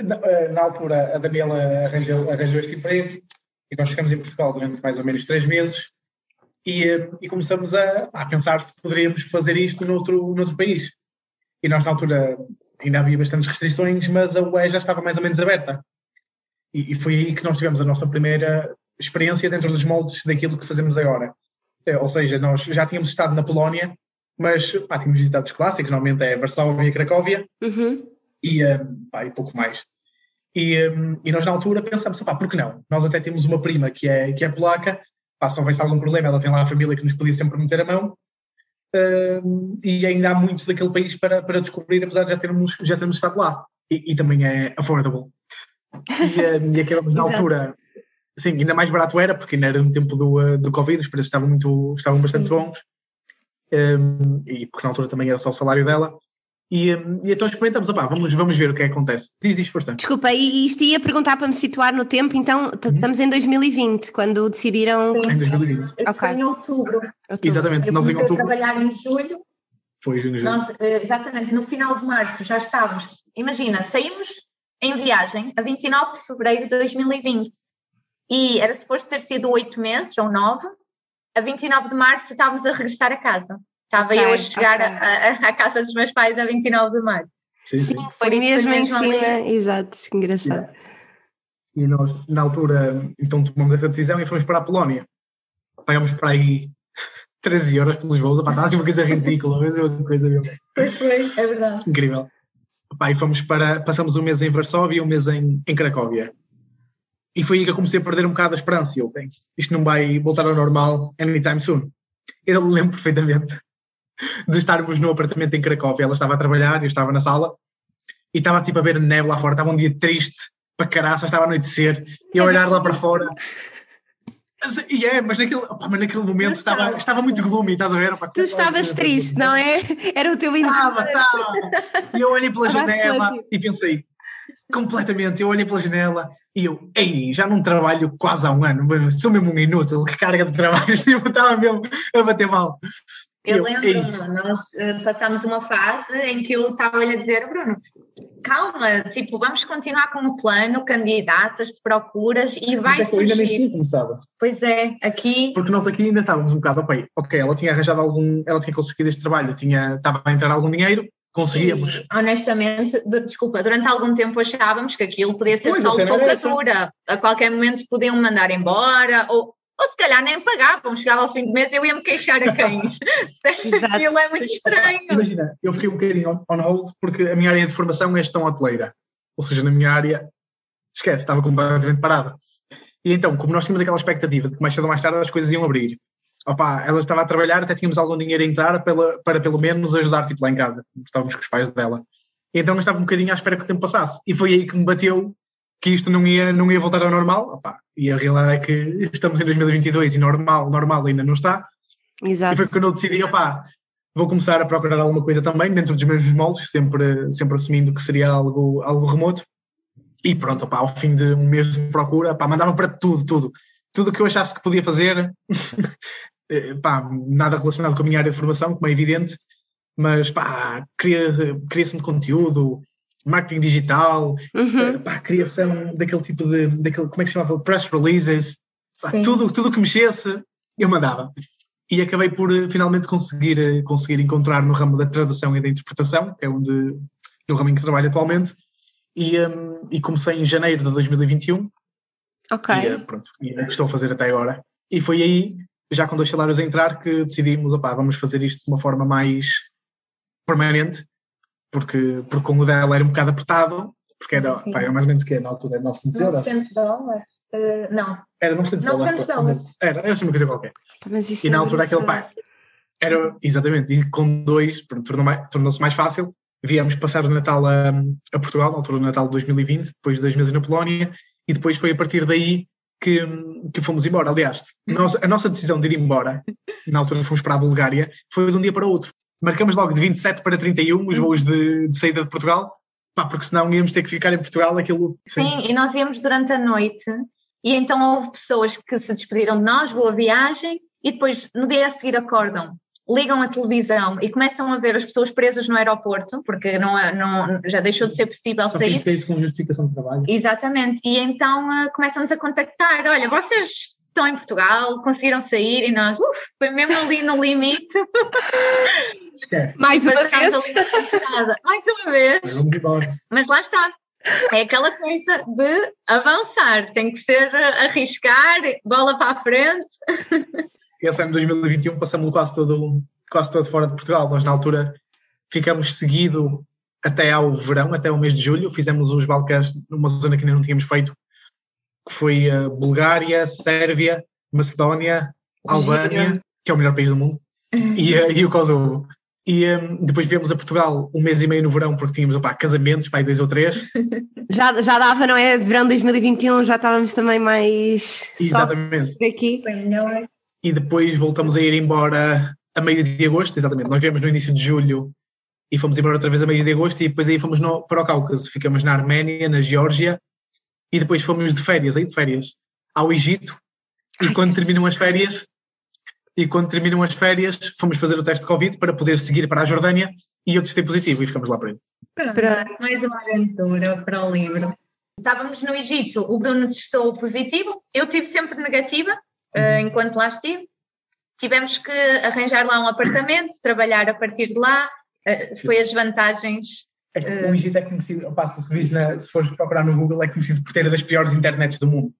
Na, eh, na altura, a Daniela arranjou, arranjou este emprego e nós ficamos em Portugal durante mais ou menos três meses e, eh, e começamos a, a pensar se poderíamos fazer isto noutro, noutro país. E nós, na altura, ainda havia bastantes restrições, mas a UE já estava mais ou menos aberta. E, e foi aí que nós tivemos a nossa primeira experiência dentro dos moldes daquilo que fazemos agora. Eh, Ou seja, nós já tínhamos estado na Polónia, mas pá, tínhamos visitado os clássicos, normalmente é Varsóvia e Cracóvia, Uhum. e, um, pá, e pouco mais. E, um, e nós na altura pensámos, pá, por que não? Nós até temos uma prima que é, que é polaca, pá, se houvesse algum problema, ela tem lá a família que nos podia sempre meter a mão, e ainda há muito daquele país para, para descobrir, apesar de já termos, já termos estado lá. E, e também é affordable. E, e acabamos [LAUGHS] na altura, sim, ainda mais barato era, porque ainda era no tempo do, uh, do Covid, os preços estavam, muito, estavam bastante bons, um, e porque na altura também era só o salário dela. E, um, e então experimentamos, opá, vamos, vamos ver o que é que acontece. Diz, diz, força. Desculpa, e isto ia perguntar para me situar no tempo, então Uhum. estamos em 2020, quando decidiram. Em 2020. Isso Ok. foi em outubro. Exatamente, Eu nós em outubro. trabalhar em julho Foi junho, julho. Nós, eh, exatamente, no final de março já estávamos. Imagina, saímos em viagem a 29 de fevereiro de 2020 e era suposto ter sido oito meses ou nove. A 29 de março estávamos a regressar a casa. Estava Ok, eu a chegar ok. a- a- à casa dos meus pais a 29 de março. Sim, sim. Sim, foi mesmo foi em cima, ali. exato, engraçado. E nós, na altura, então tomamos essa decisão e fomos para a Polónia. Pagámos para aí [LAUGHS] 13 euros pelos voos. Opá, está assim uma coisa ridícula, mas é uma coisa mesmo. Pois foi, é verdade. incrível. Opá, e fomos para, passamos um mês em Varsóvia e um mês em, em Cracóvia. E foi aí que eu comecei a perder um bocado a esperança. E Eu, bem, isto não vai voltar ao normal anytime soon. Eu lembro perfeitamente de estarmos no apartamento em Cracóvia. Ela estava a trabalhar, eu estava na sala e estava tipo a ver neve lá fora. Estava um dia triste para caraças, estava a anoitecer e a olhar lá para fora. Mas, E é, mas naquele, opá, mas naquele momento estava, estava muito gloomy, estás a ver? Opá, Tu estavas triste, não é? Era o teu Estava, estava. E eu olhei pela janela e pensei, completamente, eu olhei pela janela e eu, ei, já não trabalho quase há um ano, sou mesmo um inútil, que carga de trabalho, eu [LAUGHS] estava mesmo a bater mal. Eu ei, lembro-me, nós eh, passámos uma fase em que eu estava-lhe a dizer, Bruno, calma, tipo, vamos continuar com o plano, candidatas, procuras e vai mas é que eu ainda nem tinha começado. Pois é, aqui Porque nós aqui ainda estávamos um bocado, ok, ok, ela tinha arranjado algum, ela tinha conseguido este trabalho, tinha, estava a entrar algum dinheiro, conseguíamos. E, honestamente, desculpa, durante algum tempo achávamos que aquilo podia ser Pois, só a cena era essa. soldatura. A qualquer momento podiam mandar embora, ou, ou se calhar nem pagavam. Chegava ao fim do mês eu ia me queixar a quem? [LAUGHS] Exato. Aquilo é muito estranho. Imagina, eu fiquei um bocadinho on, hold porque a minha área de formação é gestão hoteleira. Ou seja, na minha área, esquece, estava completamente parada. E então, como nós tínhamos aquela expectativa de que mais cedo ou mais tarde as coisas iam abrir, opá, ela estava a trabalhar, até tínhamos algum dinheiro a entrar para, para pelo menos ajudar tipo, lá em casa, estávamos com os pais dela. E então eu estava um bocadinho à espera que o tempo passasse. E foi aí que me bateu que isto não ia, não ia voltar ao normal. Opá, e a realidade é que estamos em 2022 e normal, normal ainda não está. E Exato. foi quando eu decidi, opá, vou começar a procurar alguma coisa também, dentro dos mesmos moldes, sempre, sempre assumindo que seria algo, algo remoto. E pronto, opá, ao fim de um mês de procura, opá, mandava para tudo, tudo. Tudo o que eu achasse que podia fazer, [LAUGHS] eh, pá, nada relacionado com a minha área de formação, como é evidente, mas pá, cria- criação de conteúdo, marketing digital, Uhum. eh, pá, criação daquele tipo de, daquele, como é que se chamava? Press releases, pá, Sim. tudo tudo que mexesse, eu mandava. E acabei por eh, finalmente conseguir, eh, conseguir encontrar no ramo da tradução e da interpretação, que é onde no ramo em que trabalho atualmente, e, um, e comecei em janeiro de 2021. Ok. E, pronto, e é o que estou a fazer até agora. E foi aí, já com dois salários a entrar, que decidimos, opá, vamos fazer isto de uma forma mais permanente, porque, porque com o dela era um bocado apertado, porque era, pá, era mais ou menos o que na altura, 900 euros. 900 dólares? Uh, não. Era 900 dólares. 900 dólares. Era, era assim uma coisa qualquer. Mas isso E na altura aquele pá, era exatamente, e com dois, pronto, tornou tornou-se mais fácil. Viemos passar o Natal a, a Portugal, na altura do Natal de 2020, depois de dois meses na Polónia, e depois foi a partir daí que, que fomos embora. Aliás, [LAUGHS] nós- a nossa decisão de ir embora, na altura fomos para a Bulgária, foi de um dia para o outro. Marcamos logo de 27 para 31 os voos de, de saída de Portugal, pá, porque senão íamos ter que ficar em Portugal aquilo. Sim, e nós íamos durante a noite e então houve pessoas que se despediram de nós, boa viagem, e depois no dia a seguir acordam, ligam a televisão e começam a ver as pessoas presas no aeroporto, porque não, é- não, já deixou de ser possível Só sair. isso é isso com justificação de trabalho. Exatamente, e então ah, começam-nos a contactar, olha, vocês estão em Portugal, conseguiram sair e nós, uf, foi mesmo ali no limite. [LAUGHS] Mais uma vez. mais uma vez. Vamos embora. Mas lá está. É aquela coisa de avançar, tem que ser eh, arriscar, bola para a frente. esse ano de 2021 passamos quase todo, quase todo fora de Portugal. Nós, na altura, ficamos seguido até ao verão, até ao mês de julho. Fizemos os Balcãs numa zona que ainda não tínhamos feito, que foi a Bulgária, Sérvia, Macedónia, Albânia, que é o melhor país do mundo, e, eh, e o Kosovo. E eh, depois viemos a Portugal um mês e meio no verão, porque tínhamos opá, casamentos, pai, dois ou três. [LAUGHS] Já, já dava, não é? Verão 2021 já estávamos também mais Exatamente. soft aqui. e depois voltamos a ir embora a meio de agosto, exatamente. Nós viemos no início de julho e fomos embora outra vez a meio de agosto e depois aí fomos no, para o Cáucaso. Ficamos na Arménia, na Geórgia e depois fomos de férias, aí de férias, ao Egito. E quando terminam as férias, e quando terminam as férias, fomos fazer o teste de Covid para poder seguir para a Jordânia e eu testei positivo e ficamos lá presos. Pronto. Mais uma aventura para o livro. Estávamos no Egito, o Bruno testou positivo, eu tive sempre negativa, eh, enquanto lá estive. Tivemos que arranjar lá um apartamento, trabalhar a partir de lá, eh, foi as vantagens. É o Egito é conhecido, opa, se, vis na, se fores procurar no Google, é conhecido por ter das piores internets do mundo.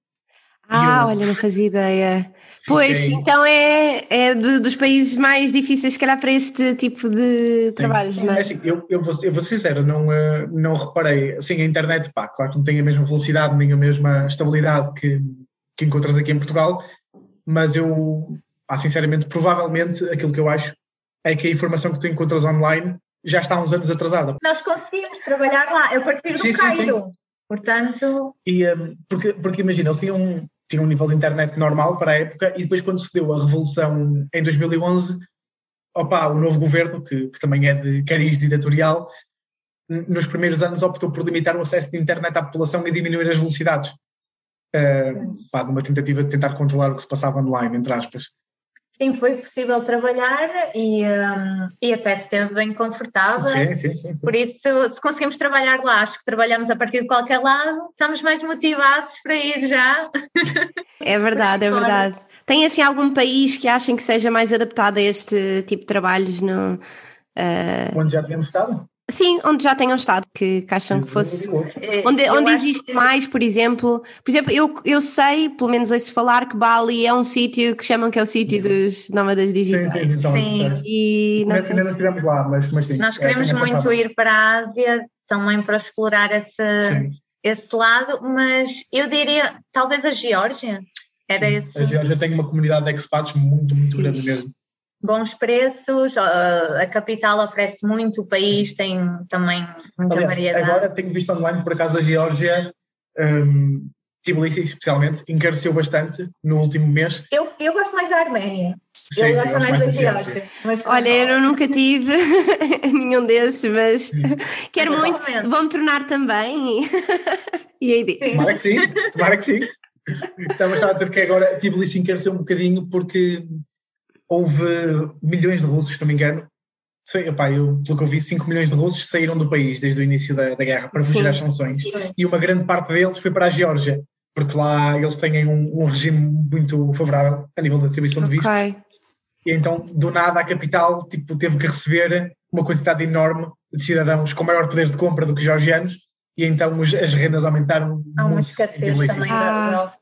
Ah, eu- olha, não fazia ideia. Pois, Fiquei- então é, é de- dos países mais difíceis, se calhar, para este tipo de trabalhos, não É é? assim, eu, eu, vou, eu vou ser sincero, não, eh, não reparei. Assim, a internet, pá, claro que não tem a mesma velocidade nem a mesma estabilidade que, que encontras aqui em Portugal, mas eu, pá, sinceramente, provavelmente aquilo que eu acho é que a informação que tu encontras online já está há uns anos atrasada. Nós conseguimos trabalhar lá, a partir do Sim, sim, Cairo. Portanto, E, eh, porque, porque imagina, eles tinham, um- tinham um nível de internet normal para a época e depois quando se deu a revolução em 2011, opa, o novo governo, que, que também é de cariz ditatorial, n- nos primeiros anos optou por limitar o acesso de internet à população e diminuir as velocidades. Eh, pá, numa tentativa de tentar controlar o que se passava online, entre aspas. Sim, foi possível trabalhar e, hum, e até esteve bem confortável. Sim, sim, sim. sim. Por isso, se conseguimos trabalhar lá, acho que trabalhamos a partir de qualquer lado, estamos mais motivados para ir já. [LAUGHS] É verdade, é verdade. Tem assim algum país que achem que seja mais adaptado a este tipo de trabalhos? No, eh, Onde já tínhamos estado? Sim, onde já tenham estado, que, que acham que fosse. Eh, Onde, onde existe que- mais, por exemplo, por exemplo, eu, eu sei, pelo menos ouço falar que Bali é um sítio que chamam que é o sítio dos nómadas Sim, digitais. sim, então. Sim. E não Ainda sei ainda não estivemos lá, mas, mas sim. Nós é, queremos essa muito ir para a Ásia também para explorar esse, Sim. esse lado, mas eu diria talvez a Geórgia. Era Sim. esse A Geórgia tem uma comunidade de expats muito, muito grande mesmo. Bons preços, a a capital oferece muito, o país tem também muita Aliás, variedade. agora tenho visto online, por acaso, a Geórgia, um, Tbilisi especialmente, encareceu bastante no último mês. Eu, eu gosto mais da Arménia. Sim, eu sim, gosto gosto mais da Geórgia. Mas Olha, eu nunca tive [LAUGHS] nenhum desses, mas quero Mas muito. recomendo. Vou-me tornar também. e [LAUGHS] aí digo. Tomara que sim, tomara que sim. [LAUGHS] Estava a dizer que agora Tbilisi encareceu um bocadinho porque houve milhões de russos, se não me engano. Sei, epá, eu, pelo que eu vi, 5 milhões de russos saíram do país desde o início da, da guerra para fugir às sanções. E uma grande parte deles foi para a Geórgia, porque lá eles têm um, um regime muito favorável a nível da distribuição de vistos. E então, do nada, a capital tipo, teve que receber uma quantidade enorme de cidadãos com maior poder de compra do que georgianos e então os, as rendas aumentaram. Há uma muito escassez também Ah.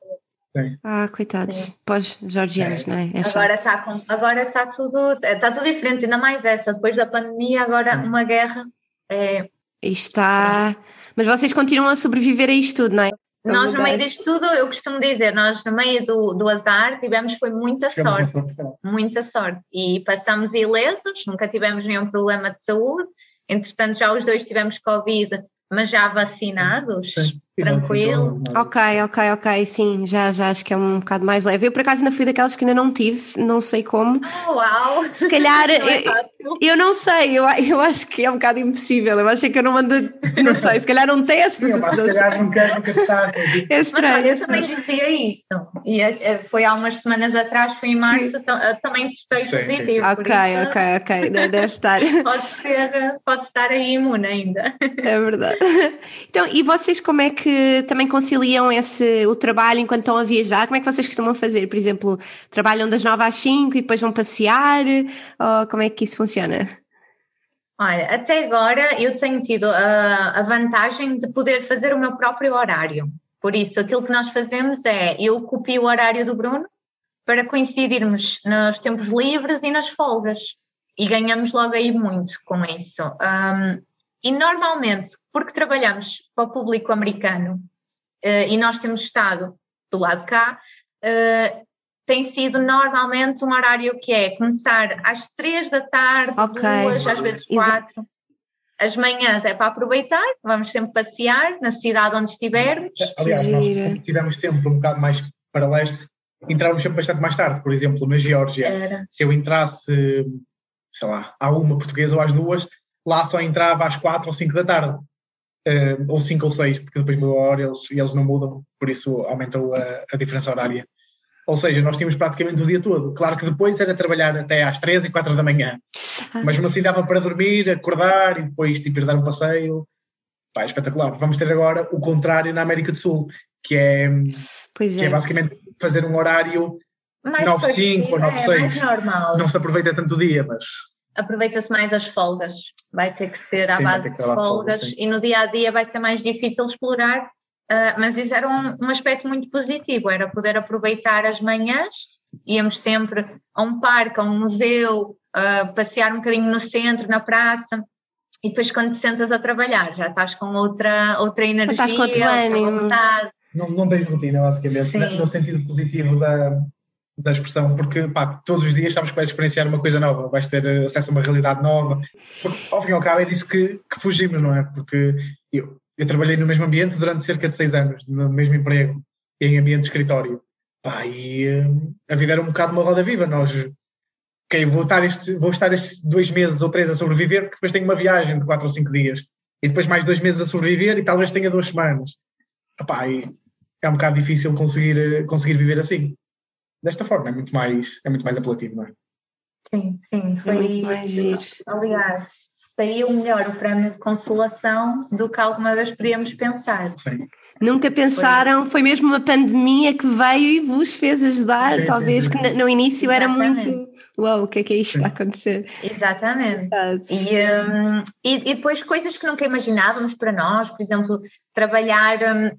Da Ah, coitados. Sim. Pós-georgianos, não é? É. Agora está agora está tudo, está tudo diferente, ainda mais essa, depois da pandemia, agora Sim. uma guerra. É, está. Mas vocês continuam a sobreviver a isto tudo, não é? nós, no meio disto tudo, eu costumo dizer, nós no meio do, do azar tivemos foi muita Chegamos sorte. muita sorte e passamos ilesos, nunca tivemos nenhum problema de saúde. Entretanto, já os dois tivemos Covid, mas já vacinados, Sim. Tranquilo. Ok, ok, ok, sim, já, já acho que é um bocado mais leve. Eu por acaso ainda fui daquelas que ainda não tive, não sei como. Ah, uau! Se calhar, [LAUGHS] Não é eu, fácil. eu não sei, eu, eu acho que é um bocado impossível. Eu acho que eu não mando, não sei, se calhar um teste, Sim, se, calhar nunca, nunca está. É Mas estranho. olha, é eu também estranho. dizia isso. E eh, foi há umas semanas atrás, foi em março, tam- eh, também testei Sim, sim, sim. positivo. por Ok, isso ok, ok, de- deve estar. [LAUGHS] Pode, ser, pode estar aí imune ainda. É verdade. Então, e vocês como é que também conciliam esse, o trabalho enquanto estão a viajar? Como é que vocês costumam fazer? Por exemplo, trabalham das 9 às 5 e depois vão passear? Ou como é que isso funciona? Olha, até agora eu tenho tido a, a vantagem de poder fazer o meu próprio horário. Por isso, aquilo que nós fazemos é eu copio o horário do Bruno para coincidirmos nos tempos livres e nas folgas. E ganhamos logo aí muito com isso. Um, e normalmente, porque trabalhamos para o público americano eh, e nós temos estado do lado de cá, eh, tem sido normalmente um horário que é começar às três da tarde, Ok. duas, às vezes Exato. quatro. As manhãs é para aproveitar, vamos sempre passear na cidade onde estivermos. Aliás, nós tivemos tempo um bocado mais para leste, entrávamos sempre bastante mais tarde. Por exemplo, na Geórgia, Era. se eu entrasse, sei lá, à uma portuguesa ou às duas, lá só entrava às quatro ou cinco da tarde. Eh, ou cinco ou seis, porque depois mudou a hora e eles, e eles não mudam, por isso aumentou a, a diferença horária. Ou seja, nós tínhamos praticamente o dia todo. Claro que depois era trabalhar até às três e quatro da manhã. Mas mesmo assim dava para dormir, acordar e depois tipo, ir dar um passeio. Pá, é espetacular. Vamos ter agora o contrário na América do Sul, que é, Pois que é é. basicamente fazer um horário, Mais 9-5 parecido, ou 9-6. é não se aproveita tanto o dia, mas Aproveita-se mais as folgas. Vai ter que ser à Sim, base de folgas folgas, sim. e no dia a dia vai ser mais difícil explorar. ah, mas isso era um, um aspecto muito positivo, era poder aproveitar as manhãs, íamos sempre a um parque, a um museu, ah, passear um bocadinho no centro, na praça, e depois quando te sentas a trabalhar já estás com outra, outra energia, estás com outro outra ânimo. vontade. não, não tens rotina, basicamente, Sim. na- no sentido positivo da, da expressão, porque pá, todos os dias que vais experienciar uma coisa nova, vais ter acesso a uma realidade nova. Porque, ao fim e ao cabo, é disso que, que fugimos, não é? Porque eu, eu trabalhei no mesmo ambiente durante cerca de seis anos, no mesmo emprego, em ambiente de escritório. Pá, e eh, a vida era um bocado uma roda viva. Nós, ok, vou estar, este, vou estar estes dois meses ou três a sobreviver, porque depois tenho uma viagem de quatro ou cinco dias. E depois mais dois meses a sobreviver e talvez tenha duas semanas. Epá, e é um bocado difícil conseguir, eh, conseguir viver assim. Desta forma, é muito mais, é muito mais apelativo, não é? Sim, sim, É foi. muito mais giro. Aliás, saiu melhor o prémio de consolação do que alguma vez podíamos pensar. Sim. Nunca pensaram, foi mesmo uma pandemia que veio e vos fez ajudar, Sim, talvez, sim, que sim. no- no início era Exatamente. muito. Uau, o que é que é isto que está a acontecer? Exatamente. Verdade. E, hum, e, e depois coisas que nunca imaginávamos para nós, por exemplo, trabalhar hum,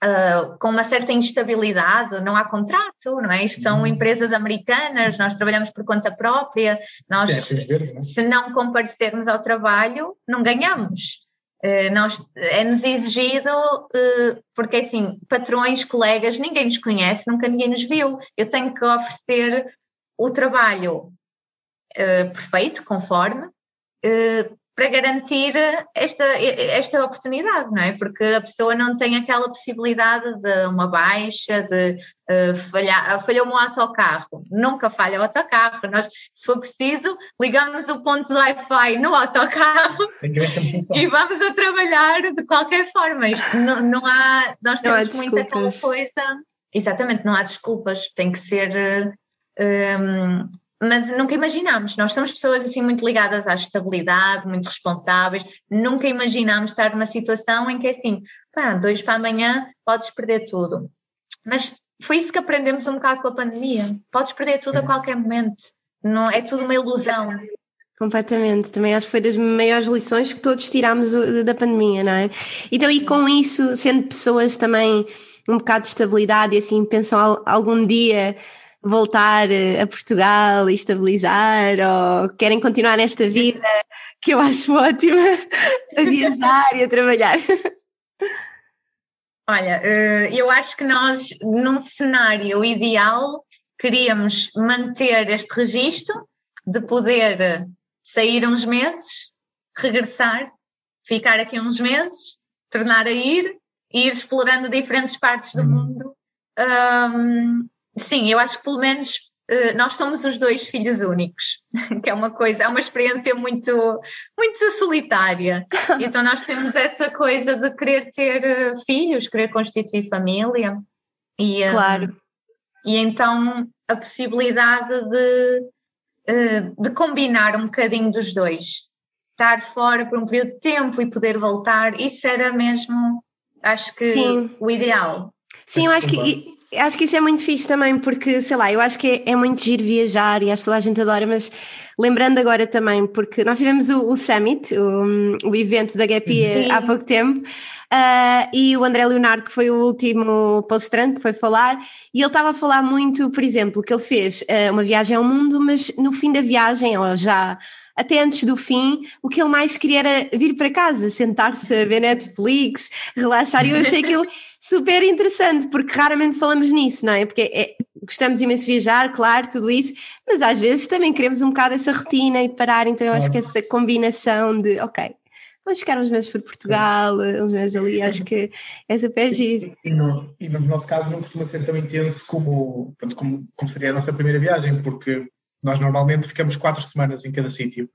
ah, com uma certa instabilidade, não há contrato, não é? Isto são empresas americanas, nós trabalhamos por conta própria, nós Sim, é preciso ver, não é? se não comparecermos ao trabalho, não ganhamos. Eh, nós, é-nos exigido, eh, porque assim, patrões, colegas, ninguém nos conhece, nunca ninguém nos viu. Eu tenho que oferecer o trabalho eh, perfeito, conforme, para garantir esta, esta oportunidade, não é? Porque a pessoa não tem aquela possibilidade de uma baixa, de uh, falhar, falhou-me o autocarro. Nunca falha o autocarro. Nós, se for preciso, ligamos o ponto de Wi-Fi no autocarro [LAUGHS] e vamos a trabalhar de qualquer forma. Isto não, não há, nós Não há temos muito aquela coisa. Exatamente, não há desculpas, tem que ser. eh, um, mas nunca imaginámos, nós somos pessoas assim muito ligadas à estabilidade, muito responsáveis, nunca imaginámos estar numa situação em que é assim, pá, dois para amanhã podes perder tudo. Mas foi isso que aprendemos um bocado com a pandemia, podes perder tudo a qualquer momento, não, é tudo uma ilusão. Completamente, também acho que foi das maiores lições que todos tirámos da pandemia, não é? Então, e com isso, sendo pessoas também um bocado de estabilidade e assim, pensam al- algum dia voltar eh, a Portugal e estabilizar ou querem continuar nesta vida que eu acho ótima [LAUGHS] a viajar e a trabalhar. [LAUGHS] Olha, eh, eu acho que nós, num cenário ideal, queríamos manter este registro de poder sair uns meses, regressar, ficar aqui uns meses, tornar a ir, e ir explorando diferentes partes do mundo. Ahm, sim, eu acho que pelo menos eh, nós somos os dois filhos únicos, [LAUGHS] que é uma coisa, é uma experiência muito, muito solitária. [LAUGHS] Então nós temos essa coisa de querer ter eh, filhos, querer constituir família. E, eh, Claro. e então a possibilidade de, de combinar um bocadinho dos dois. Estar fora por um período de tempo e poder voltar, isso era mesmo, acho que Sim. o ideal. Sim, eu acho que, acho que isso é muito fixe também, porque, sei lá, eu acho que é, é muito giro viajar e acho que toda a gente adora, mas lembrando agora também, porque nós tivemos o, o Summit, o, o evento da Gap Year Sim. há pouco tempo, ah, e o André Leonardo, que foi o último palestrante que foi falar, e ele estava a falar muito, por exemplo, que ele fez ah, uma viagem ao mundo, mas no fim da viagem, ou já até antes do fim, o que ele mais queria era vir para casa, sentar-se a ver Netflix, relaxar, e eu achei aquilo [LAUGHS] super interessante, porque raramente falamos nisso, não é? Porque é- gostamos imenso de viajar, claro, tudo isso, mas às vezes também queremos um bocado essa rotina e parar, então eu acho que essa combinação de, ok, vamos ficar uns meses por Portugal, uns meses ali, acho que é super giro. E no, e no nosso caso não costuma ser tão intenso como, como, como seria a nossa primeira viagem, porque nós normalmente ficamos quatro semanas em cada sítio.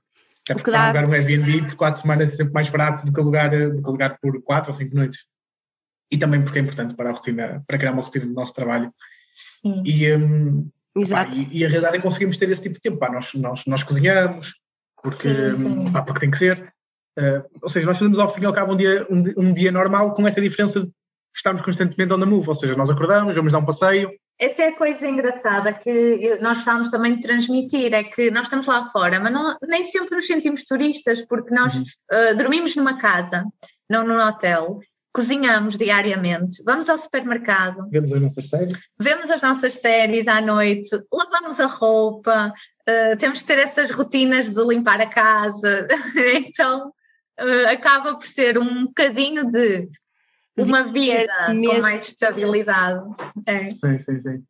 É porque dá- alugar um Airbnb por quatro semanas é sempre mais barato do que alugar, do que alugar por quatro ou cinco noites. E também porque é importante para a rotina, para criar uma rotina do nosso trabalho. Sim. E, hum, pá, Exato. e, e a realidade é que conseguimos ter esse tipo de tempo. Pá, nós, nós, nós cozinhamos, porque, Sim, sim. pá, porque tem que ser. Uh, ou seja, nós fazemos ao fim e ao cabo um dia, um, um dia normal com esta diferença de estarmos constantemente on the move. Ou seja, nós acordamos, vamos dar um passeio, Essa é a coisa engraçada que nós estávamos também de transmitir, é que nós estamos lá fora, mas não- nem sempre nos sentimos turistas, porque nós Uhum. uh, dormimos numa casa, não num hotel, cozinhamos diariamente, vamos ao supermercado, vemos as nossas séries. vemos as nossas séries à noite, lavamos a roupa, uh, temos que ter essas rotinas de limpar a casa, [LAUGHS] então uh, acaba por ser um bocadinho de uma vida com mesmo. mais estabilidade. É. Sim, sim, sim.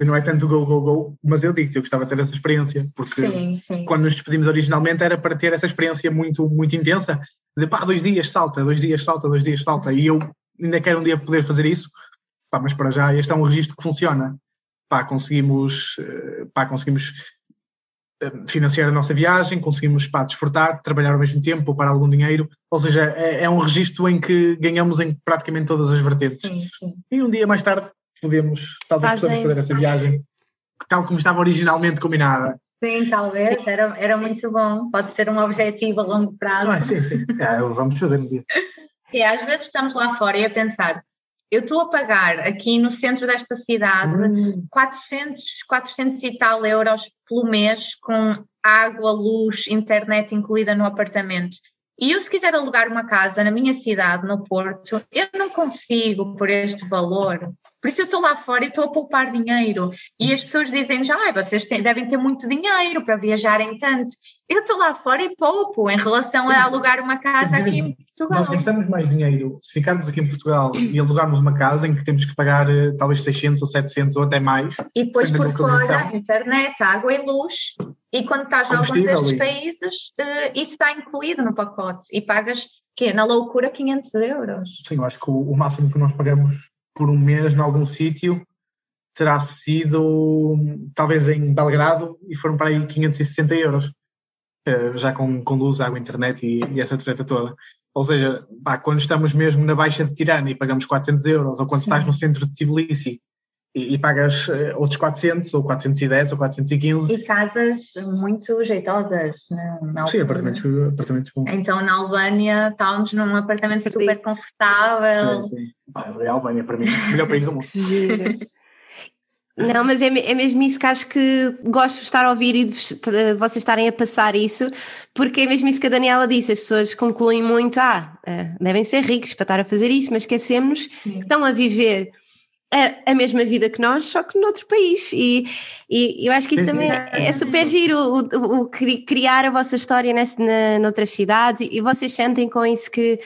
Não é tanto go, go, go, mas eu digo que eu gostava de ter essa experiência, porque Sim, sim. quando nos despedimos originalmente era para ter essa experiência muito, muito intensa, de pá, dois dias salta, dois dias salta, dois dias salta, e eu ainda quero um dia poder fazer isso, pá, mas para já este é um registro que funciona. Pá, conseguimos, eh, pá, conseguimos financiar a nossa viagem, conseguimos pá, desfrutar, trabalhar ao mesmo tempo, poupar algum dinheiro, ou seja, é, é um registro em que ganhamos em praticamente todas as vertentes. Sim, sim. E um dia mais tarde podemos, talvez Fazem. possamos fazer essa viagem, tal como estava originalmente combinada. Sim, talvez, era, era muito bom. Pode ser um objetivo a longo prazo. Ah, sim, sim. [LAUGHS] É, vamos fazer um dia. E às vezes estamos lá fora e a pensar, eu estou a pagar aqui no centro desta cidade Hum. 400, 400 e tal euros pelo mês com água, luz, internet incluída no apartamento. E eu, se quiser alugar uma casa na minha cidade, no Porto, eu não consigo por este valor. Por isso eu estou lá fora e estou a poupar dinheiro. E as pessoas dizem já, "Ai, vocês têm- devem ter muito dinheiro para viajarem tanto. Eu estou lá fora e poupo em relação Sim. a alugar uma casa aqui em Portugal. Nós gastamos mais dinheiro se ficarmos aqui em Portugal e alugarmos uma casa em que temos que pagar eh, talvez 600 ou 700 ou até mais. E depois por fora, internet, água e luz. E quando estás em alguns destes países, eh, isso está incluído no pacote. E pagas, quê? Na loucura, 500 euros. Sim, eu acho que o, o máximo que nós pagamos por um mês em algum sítio terá sido talvez em Belgrado e foram para aí 560 euros. Eh, já com, com luz, água, internet e, e essa treta toda. Ou seja, pá, quando estamos mesmo na Baixa de Tirana e pagamos 400 euros, ou quando Sim. estás no centro de Tbilisi e, e pagas eh, outros 400, ou 410, ou 415. E casas muito jeitosas. Na, na Sim, apartamentos, apartamentos bons. Então na Albânia estávamos num apartamento super Acredito. confortável. Sim, sim. A Albânia, para mim, o melhor país do mundo. Não, mas é, é mesmo isso que acho que gosto de estar a ouvir e de, de vocês estarem a passar isso, porque é mesmo isso que a Daniela disse. As pessoas concluem muito, ah, eh, devem ser ricos para estar a fazer isto, mas esquecemos que estão a viver a, a, mesma vida que nós, só que noutro país. E, e eu acho que isso também é, é super giro, o, o, o, criar a vossa história nessa, na, noutra cidade, e vocês sentem com isso que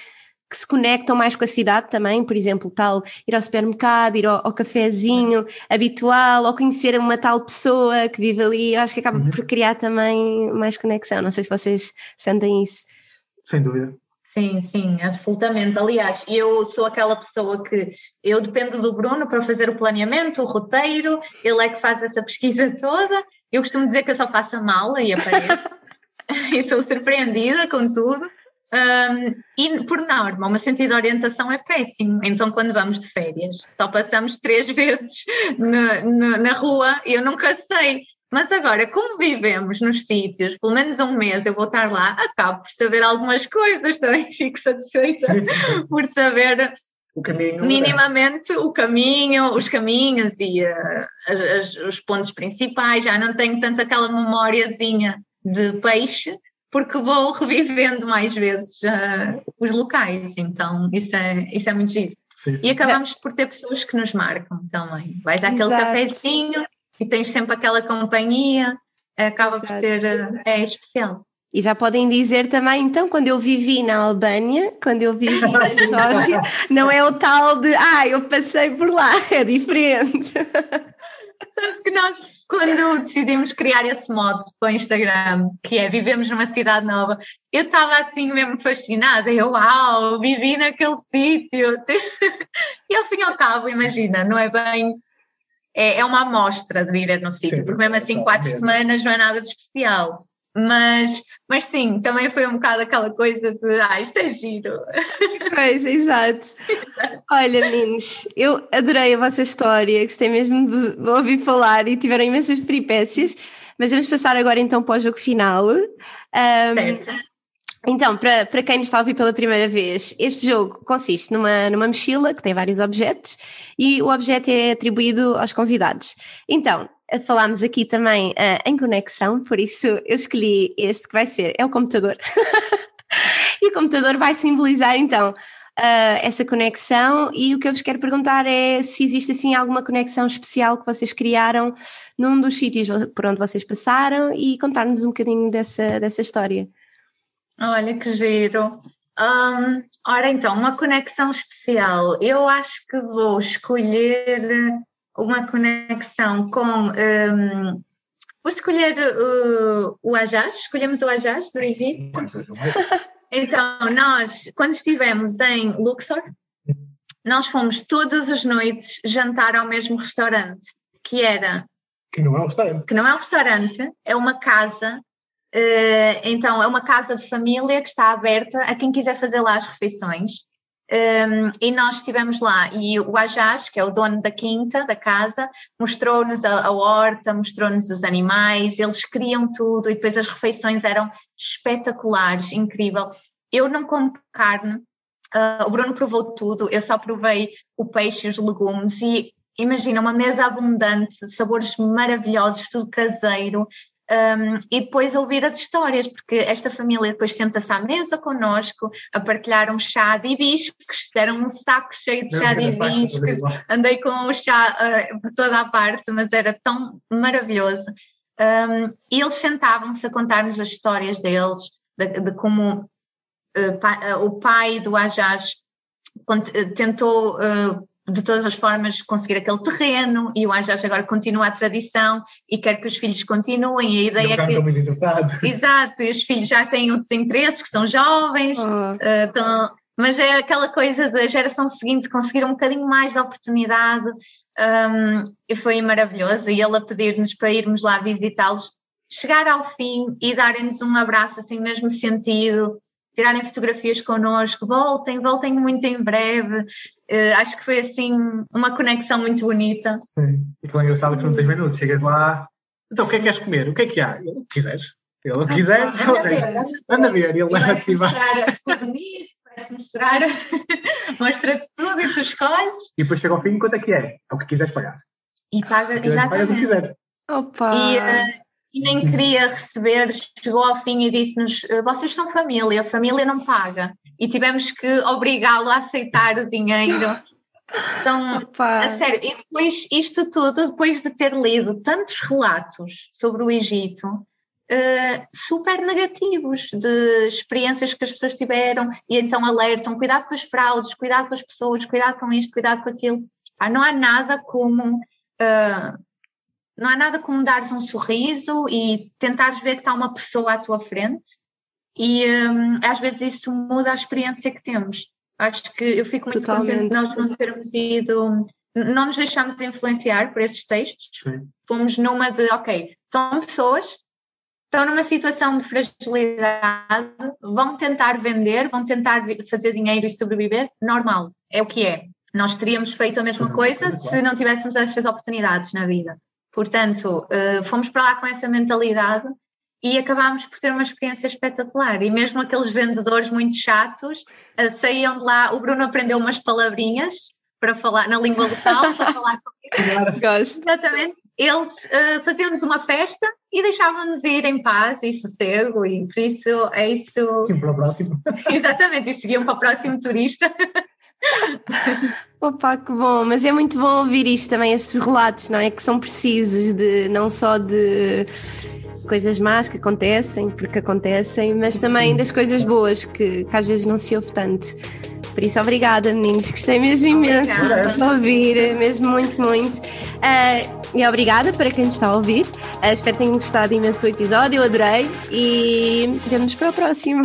que se conectam mais com a cidade também, por exemplo, tal ir ao supermercado, ir ao, ao cafezinho habitual, ou conhecer uma tal pessoa que vive ali, eu acho que acaba uhum. por criar também mais conexão. Não sei se vocês sentem isso. Sem dúvida. Sim, sim, absolutamente. Aliás, eu sou aquela pessoa que eu dependo do Bruno para fazer o planeamento, o roteiro, ele é que faz essa pesquisa [LAUGHS] toda. Eu costumo dizer que eu só faço a mala e apareço. [LAUGHS] e sou surpreendida com tudo. Um, e por norma, uma sentido de orientação é péssimo. Então, quando vamos de férias, só passamos três [LAUGHS] vezes na, na, na rua eu nunca sei. Mas agora, como vivemos nos sítios, pelo menos um mês eu vou estar lá, acabo por saber algumas coisas, também [LAUGHS] fico satisfeita por saber o caminho, minimamente é. o caminho, os caminhos e uh, as, as, os pontos principais. Já não tenho tanto aquela memóriazinha de peixe, porque vou [LAUGHS] revivendo mais vezes uh, os locais, então isso é, isso é muito giro. Sim. E acabamos por ter pessoas que nos marcam também. Vais àquele Exato. cafezinho e tens sempre aquela companhia, acaba Exato. por ser uh, é especial. E já podem dizer também, então, quando eu vivi na Albânia, quando eu vivi na [LAUGHS] Geórgia, não é o tal de, ah, eu passei por lá, é diferente. [LAUGHS] Sabes que nós, quando decidimos criar esse modo para o Instagram, que é Vivemos numa Cidade Nova, eu estava assim mesmo fascinada. Eu, uau, vivi naquele sítio. [LAUGHS] E ao fim e ao cabo, imagina, não é bem. É, é uma amostra de viver no sítio, porque mesmo assim, quatro semanas não é nada de especial. Mas, mas sim, também foi um bocado aquela coisa de ah, isto é giro. [LAUGHS] Pois, exato. Olha, meninos, eu adorei a vossa história, gostei mesmo de ouvir falar e tiveram imensas peripécias, mas vamos passar agora então para o jogo final. Um, certo. Então, para, para quem nos está a ouvir pela primeira vez, este jogo consiste numa, numa mochila que tem vários objetos e o objeto é atribuído aos convidados. Então, falámos aqui também uh, em conexão, por isso eu escolhi este que vai ser, é o computador. [LAUGHS] e o computador vai simbolizar então uh, essa conexão e o que eu vos quero perguntar é se existe assim alguma conexão especial que vocês criaram num dos sítios por onde vocês passaram e contar-nos um bocadinho dessa, dessa história. Olha que giro. Um, ora então, uma conexão especial. Eu acho que vou escolher uma conexão com. Um, vou escolher uh, o Ajaz, escolhemos o Ajaz do Egito. [LAUGHS] Então, nós, quando estivemos em Luxor, nós fomos todas as noites jantar ao mesmo restaurante, que era. Que não é um restaurante. Que não é um restaurante, é uma casa. Uh, então, é uma casa de família que está aberta a quem quiser fazer lá as refeições. Um, e nós estivemos lá e o Ajaz, que é o dono da quinta, da casa, mostrou-nos a, a, horta, mostrou-nos os animais, eles criam tudo e depois as refeições eram espetaculares, incrível. Eu não como carne, uh, o Bruno provou tudo, eu só provei o peixe e os legumes e imagina uma mesa abundante, sabores maravilhosos, tudo caseiro, um, e depois ouvir as histórias, porque esta família depois senta-se à mesa connosco a partilhar um chá de hibiscos, deram um saco cheio de chá de hibiscos, andei com o chá uh, por toda a parte, mas era tão maravilhoso. Um, e eles sentavam-se a contar-nos as histórias deles, de, de como uh, pa, uh, o pai do Ajaj tentou de todas as formas conseguir aquele terreno e o Anjas agora continua a tradição e quer que os filhos continuem. A ideia é que. muito interessado. [LAUGHS] Exato, e os filhos já têm outros interesses, que são jovens, oh. uh, então, mas é aquela coisa da geração seguinte conseguir um bocadinho mais de oportunidade um, e foi maravilhoso. E ele a pedir-nos para irmos lá visitá-los, chegar ao fim e darem-nos um abraço assim, mesmo sentido tirarem fotografias connosco, voltem, voltem muito em breve. Uh, acho que foi assim uma conexão muito bonita. Sim, e que é engraçado que não tens minutos, chegas lá, então o que é que queres comer? O que é que há? O que quiseres. Se ele quiser, anda, ver, anda, anda ver, ele leva-te mostrar as cozinhas, vai-te mostrar, [LAUGHS] mostra-te tudo e tu escolhes. E depois chega ao fim, quanto é que é? É o que quiseres pagar. E paga, Pagas o que exatamente. quiseres. Opa! E, eh, e nem queria receber, chegou ao fim e disse-nos: "Eh, vocês são família, a família não paga. E tivemos que obrigá-lo a aceitar o dinheiro. Então, Opa! a sério, e depois isto tudo, depois de ter lido tantos relatos sobre o Egito, eh, super negativos, de experiências que as pessoas tiveram, e então alertam: cuidado com as fraudes, cuidado com as pessoas, cuidado com isto, cuidado com aquilo. Ah, não há nada como. eh, não há nada como dares um sorriso e tentares ver que está uma pessoa à tua frente, e hum, às vezes isso muda a experiência que temos. Acho que eu fico muito contente de Totalmente. nós não termos ido, não nos deixamos influenciar por esses textos. Sim. Fomos numa de, ok, são pessoas, estão numa situação de fragilidade, vão tentar vender, vão tentar fazer dinheiro e sobreviver, normal, é o que é. Nós teríamos feito a mesma coisa se não tivéssemos essas oportunidades na vida. Portanto, eh, fomos para lá com essa mentalidade e acabámos por ter uma experiência espetacular. E mesmo aqueles vendedores muito chatos eh, saíam de lá. O Bruno aprendeu umas palavrinhas para falar na língua local, para [LAUGHS] falar com Gosto. Exatamente. Eles eh, faziam-nos uma festa e deixavam-nos ir em paz e sossego, e por isso é isso. Sim, para o próximo. [LAUGHS] Exatamente, e seguiam para o próximo turista. [LAUGHS] [LAUGHS] Opa, que bom, mas é muito bom ouvir isto também, estes relatos, não é? Que são precisos de não só de coisas más que acontecem, porque acontecem, mas também das coisas boas que, que às vezes não se ouve tanto. Por isso, obrigada, meninos, gostei mesmo imenso Obrigada. de ouvir, mesmo muito, muito. Ah, e obrigada para quem nos está a ouvir. Ah, espero que tenham gostado imenso do episódio, eu adorei e vemos para o próximo.